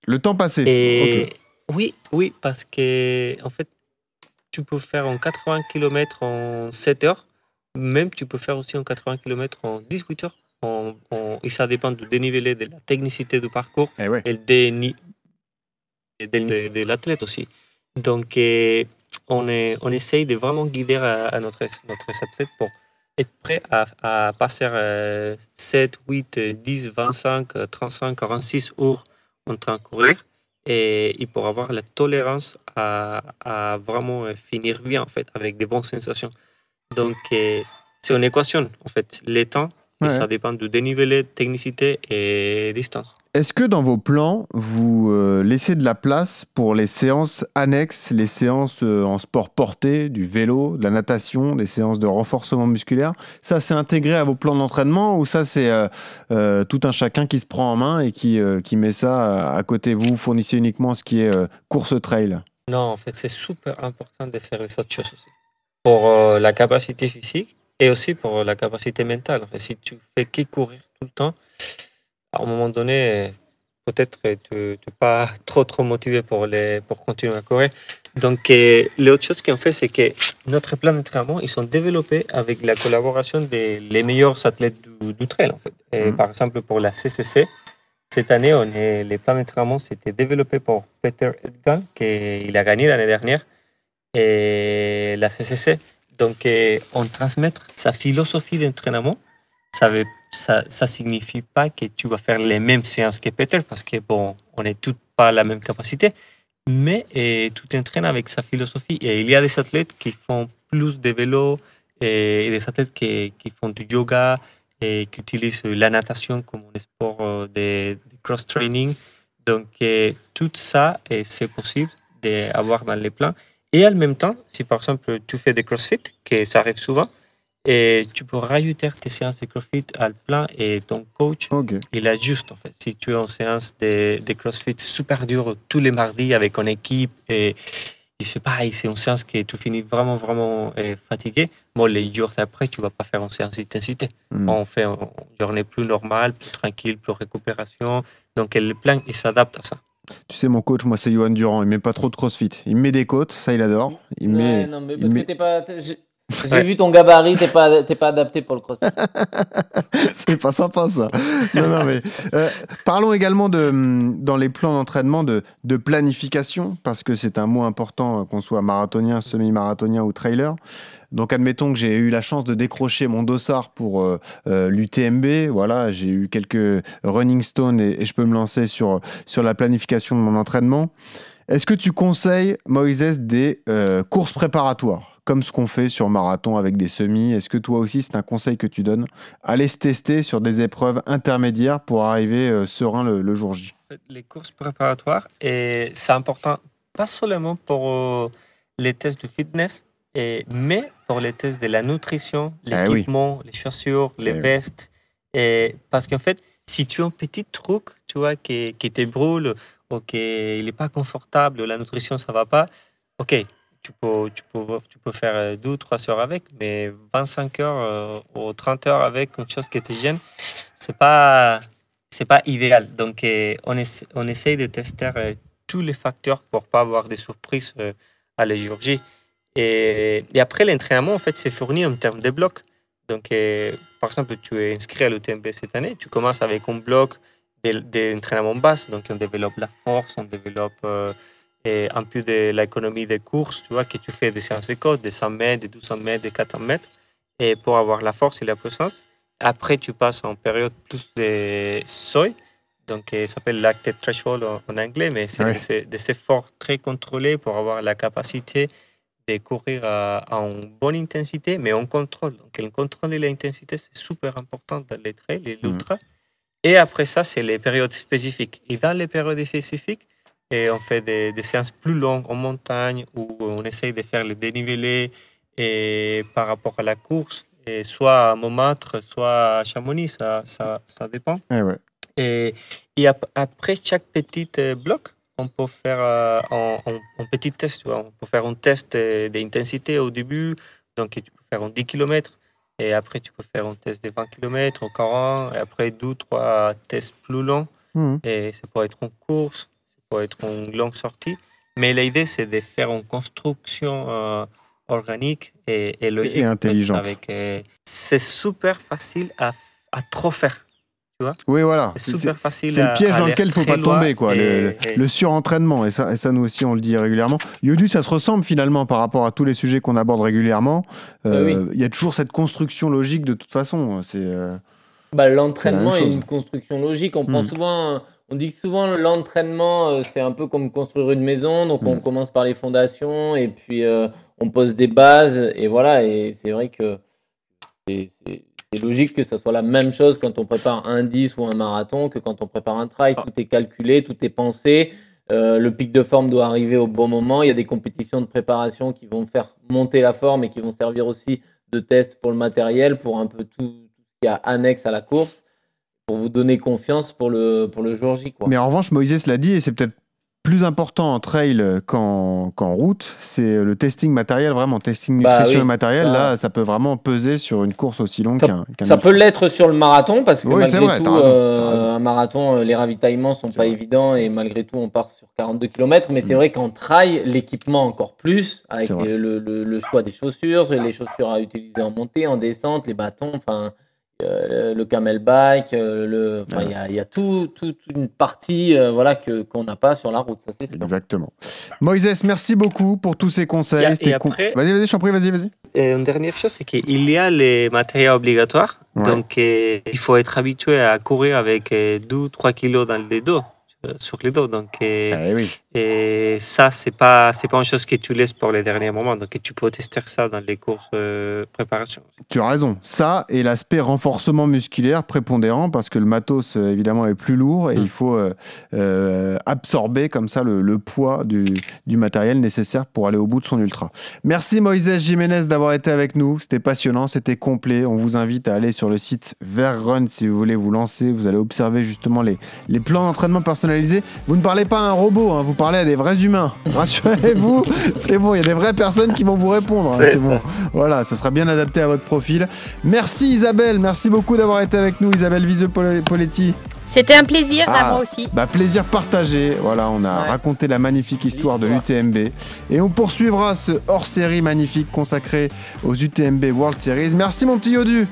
[SPEAKER 3] Le temps passé.
[SPEAKER 10] Et oui, oui, parce que en fait, tu peux faire en 80 km en 7 heures, même tu peux faire aussi en 80 km en 18 heures. Et ça dépend du dénivelé, de la technicité du parcours
[SPEAKER 3] Eh ouais.
[SPEAKER 10] et déni- de, de- de l'athlète aussi. Donc, euh, on, est, on essaye de vraiment guider à, à notre, notre athlète pour être prêt à, à passer euh, 7, 8, euh, 10, 25, euh, 35, 46 heures en train de courir et, et pour avoir la tolérance à, à vraiment euh, finir bien en fait avec des bonnes sensations. Donc euh, c'est une équation en fait, les temps et ça dépend du dénivelé, technicité et distance.
[SPEAKER 3] Est-ce que dans vos plans, vous euh, laissez de la place pour les séances annexes, les séances euh, en sport porté, du vélo, de la natation, des séances de renforcement musculaire? Ça, c'est intégré à vos plans d'entraînement ou ça, c'est euh, tout un chacun qui se prend en main et qui, qui met ça à, côté? Vous fournissez uniquement ce qui est course trail?
[SPEAKER 10] Non, en fait, c'est super important de faire les autres choses aussi. Pour la capacité physique et aussi pour la capacité mentale. Si tu fais que courir tout le temps, à un moment donné, peut-être tu n'es pas trop, trop motivé pour, les, pour continuer à courir. Donc, euh, l'autre chose qu'on fait, c'est que notre plan d'entraînement, ils sont développés avec la collaboration des les meilleurs athlètes du, du trail, en fait. Et
[SPEAKER 3] Mhm.
[SPEAKER 10] Par exemple, pour la CCC, cette année, on est, les plans d'entraînement, c'était développé par Peter Edgan, qui a gagné l'année dernière, et la CCC. Donc, euh, on transmet sa philosophie d'entraînement. Ça ne ça, ça signifie pas que tu vas faire les mêmes séances que Peter, parce que, bon, on n'est tous pas à la même capacité, mais euh, tu t'entraînes avec sa philosophie. Et il y a des athlètes qui font plus de vélo, et des athlètes qui, font du yoga, et qui utilisent la natation comme un sport euh, de, cross-training. Donc, euh, tout ça, euh, c'est possible d'avoir dans les plans. Et en même temps, si par exemple tu fais des CrossFit, que ça arrive souvent, et tu peux rajouter tes séances de CrossFit à le plan et ton coach, il ajuste en fait. Si tu es en séance de, de CrossFit super dur tous les mardis avec une équipe et c'est pareil, c'est une séance qui tu finis vraiment, vraiment euh, fatigué. Bon, les jours après, tu vas pas faire une séance d'intensité.
[SPEAKER 3] Hmm.
[SPEAKER 10] On fait une journée plus normale, plus tranquille, plus récupération. Donc, le plan, il s'adapte à ça.
[SPEAKER 3] Tu sais, mon coach, moi, c'est Johan Durand. Il met pas trop de crossfit. Il met des côtes, ça, il adore. Il
[SPEAKER 4] Ouais,
[SPEAKER 3] met.
[SPEAKER 4] non, mais
[SPEAKER 3] il
[SPEAKER 4] parce
[SPEAKER 3] met-
[SPEAKER 4] que t'es pas. t'es- J'ai
[SPEAKER 10] Ouais.
[SPEAKER 4] vu ton gabarit, t'es pas, t'es pas adapté pour le crossfit.
[SPEAKER 3] c'est pas sympa, ça. Non, non, mais. euh, parlons également de, hum, dans les plans d'entraînement de, de planification, parce que c'est un mot important, euh, qu'on soit marathonien, semi-marathonien ou trailer. Donc, admettons que j'ai eu la chance de décrocher mon dossard pour euh, euh, l'UTMB. Voilà, j'ai eu quelques running stones et, et je peux me lancer sur, sur la planification de mon entraînement. Est-ce que tu conseilles, Moïse, des courses préparatoires, comme ce qu'on fait sur marathon avec des semis Est-ce que toi aussi, c'est un conseil que tu donnes? Aller se tester sur des épreuves intermédiaires pour arriver euh, serein le, le jour J
[SPEAKER 10] Les courses préparatoires, et c'est important, pas seulement pour euh, les tests de fitness, et, mais pour les tests de la nutrition,
[SPEAKER 3] oui.
[SPEAKER 10] l'équipement, les chaussures, les
[SPEAKER 3] Eh oui.
[SPEAKER 10] vestes. Et parce qu'en fait, si tu as un petit truc, tu vois, qui, qui te brûle, ou qu'il n'est pas confortable, la nutrition, ça va pas, ok, tu peux, tu peux, tu peux faire euh, 2 ou 3 heures avec, mais 25 heures euh, ou 30 heures avec une chose qui te gêne, c'est pas, c'est pas idéal. Donc, euh, on, essa- on essaye de tester tous les facteurs pour pas avoir des surprises à la jour. Et, et après, l'entraînement, en fait, c'est fourni en termes de blocs. Donc, par exemple, tu es inscrit à l'UTMB cette année, tu commences avec un bloc de- d'entraînement basse. Donc, on développe la force, on développe et un peu de l'économie des courses, tu vois, que tu fais des séances de côte, des 100 mètres, des 200 mètres, des 400 mètres, et pour avoir la force et la puissance. Après, tu passes en période plus de seuil, donc euh, ça s'appelle lactate threshold en, en anglais, mais c'est
[SPEAKER 3] Ouais.
[SPEAKER 10] des, efforts très contrôlés pour avoir la capacité de courir à, à une bonne intensité, mais en contrôle. Donc, le contrôle de l'intensité, c'est super important dans les trails et l'ultra. Et après ça, c'est les périodes spécifiques. Et dans les périodes spécifiques, et on fait des, des séances plus longues en montagne où on essaye de faire le dénivelé et par rapport à la course, et soit à Montmartre, soit à Chamonix, ça, ça, ça dépend.
[SPEAKER 3] Eh ouais.
[SPEAKER 10] Et, et ap- après chaque petit euh, bloc, on peut faire euh, un, un- un petit test. tu vois. On peut faire un test euh, d'intensité au début. Donc, tu peux faire un 10 km. Et après, tu peux faire un test de 20 km, au 40. Et après, deux, trois tests plus longs.
[SPEAKER 3] Mhm.
[SPEAKER 10] Et ça peut être en course, peut être une longue sortie. Mais l'idée, c'est de faire une construction euh, organique et, et logique.
[SPEAKER 3] Et intelligente.
[SPEAKER 10] Avec, euh, c'est super facile à, à trop faire.
[SPEAKER 3] Oui, voilà.
[SPEAKER 10] C'est
[SPEAKER 3] C'est-
[SPEAKER 10] super facile
[SPEAKER 3] C'est le piège
[SPEAKER 10] à
[SPEAKER 3] dans lequel il faut
[SPEAKER 10] très
[SPEAKER 3] pas tomber, quoi.
[SPEAKER 10] et-
[SPEAKER 3] le, le-
[SPEAKER 10] et-
[SPEAKER 3] le surentraînement. Et ça, et ça, nous aussi, on le dit régulièrement. Yodu, ça se ressemble finalement par rapport à tous les sujets qu'on aborde régulièrement. Euh,
[SPEAKER 4] Bah oui.
[SPEAKER 3] Il y a toujours cette construction logique de toute façon. C'est. euh,
[SPEAKER 4] Bah, l'entraînement est une construction logique. On prend
[SPEAKER 3] Mm.
[SPEAKER 4] souvent, on dit que souvent l'entraînement euh, c'est un peu comme construire une maison. Donc on
[SPEAKER 3] Mm.
[SPEAKER 4] commence par les fondations et puis euh, on pose des bases et voilà. Et c'est vrai que c'est logique que ce soit la même chose quand on prépare un 10 ou un marathon que quand on prépare un trail. Tout est calculé, tout est pensé. Euh, le pic de forme doit arriver au bon moment. Il y a des compétitions de préparation qui vont faire monter la forme et qui vont servir aussi de test pour le matériel, pour un peu tout, tout ce qui est annexe à la course, pour vous donner confiance pour le, pour le jour J. Quoi.
[SPEAKER 3] Mais en revanche, Moïse l'a dit, et c'est peut-être plus important en trail qu'en route, c'est le testing matériel, vraiment, testing
[SPEAKER 4] Bah
[SPEAKER 3] nutrition
[SPEAKER 4] oui.
[SPEAKER 3] et matériel.
[SPEAKER 4] Bah.
[SPEAKER 3] Là, ça peut vraiment peser sur une course aussi longue qu'un qu'un
[SPEAKER 4] Ça peut l'être sur le marathon parce que
[SPEAKER 3] Oui,
[SPEAKER 4] malgré
[SPEAKER 3] vrai,
[SPEAKER 4] tout,
[SPEAKER 3] raison,
[SPEAKER 4] euh, un marathon, euh, les ravitaillements sont
[SPEAKER 3] C'est
[SPEAKER 4] pas
[SPEAKER 3] vrai.
[SPEAKER 4] évidents et malgré tout, on part sur 42 km. Mais c'est
[SPEAKER 3] Mm.
[SPEAKER 4] vrai qu'en trail, l'équipement encore plus avec le choix des chaussures, les chaussures à utiliser en montée, en descente, les bâtons, enfin. Euh, le camelback, euh, le, enfin, il y a, il y a tout, toute une partie euh, voilà, que, qu'on n'a pas sur la route, ça c'est sûr.
[SPEAKER 3] Exactement. Moïse, merci beaucoup pour tous ces conseils.
[SPEAKER 10] Et- et après-
[SPEAKER 3] Vas-y, vas-y, je t'en prie, vas-y, vas-y.
[SPEAKER 10] Et une dernière chose, c'est qu'il y a les matériels obligatoires.
[SPEAKER 3] Ouais.
[SPEAKER 10] Donc, euh, il faut être habitué à courir avec 2-3 kilos dans les dos, euh, sur les dos. Donc, euh,
[SPEAKER 3] Eh oui.
[SPEAKER 10] Et ça, c'est pas, c'est pas une chose que tu laisses pour les derniers moments. Donc, tu peux tester ça dans les courses euh, préparation.
[SPEAKER 3] Tu as raison. Ça et l'aspect renforcement musculaire prépondérant parce que le matos, euh, évidemment, est plus lourd et
[SPEAKER 10] Mm.
[SPEAKER 3] il faut euh, euh, absorber comme ça le, le poids du, du matériel nécessaire pour aller au bout de son ultra. Merci Moïse Jiménez d'avoir été avec nous. C'était passionnant, c'était complet. On vous invite à aller sur le site Verrun si vous voulez vous lancer. Vous allez observer justement les, les plans d'entraînement personnalisés. Vous ne parlez pas à un robot, hein, vous parlez parler à des vrais humains. Rassurez-vous, c'est bon, il y a des vraies personnes qui vont vous répondre. hein,
[SPEAKER 10] C'est
[SPEAKER 3] c'est bon. Voilà, ça sera bien adapté à votre profil. Merci Isabelle, merci beaucoup d'avoir été avec nous, Isabelle Viseux-Poletti.
[SPEAKER 9] C'était un plaisir
[SPEAKER 3] Ah.
[SPEAKER 9] à moi aussi.
[SPEAKER 3] Bah, plaisir partagé. Voilà, on a
[SPEAKER 4] Ouais.
[SPEAKER 3] raconté la magnifique histoire de l'UTMB. Et on poursuivra ce hors-série magnifique consacré aux UTMB World Series. Merci mon petit Yodu.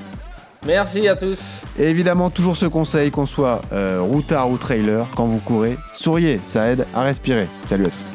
[SPEAKER 4] Merci à tous.
[SPEAKER 3] Et évidemment, toujours ce conseil, qu'on soit euh, routard ou trailer, quand vous courez, souriez, ça aide à respirer. Salut à tous.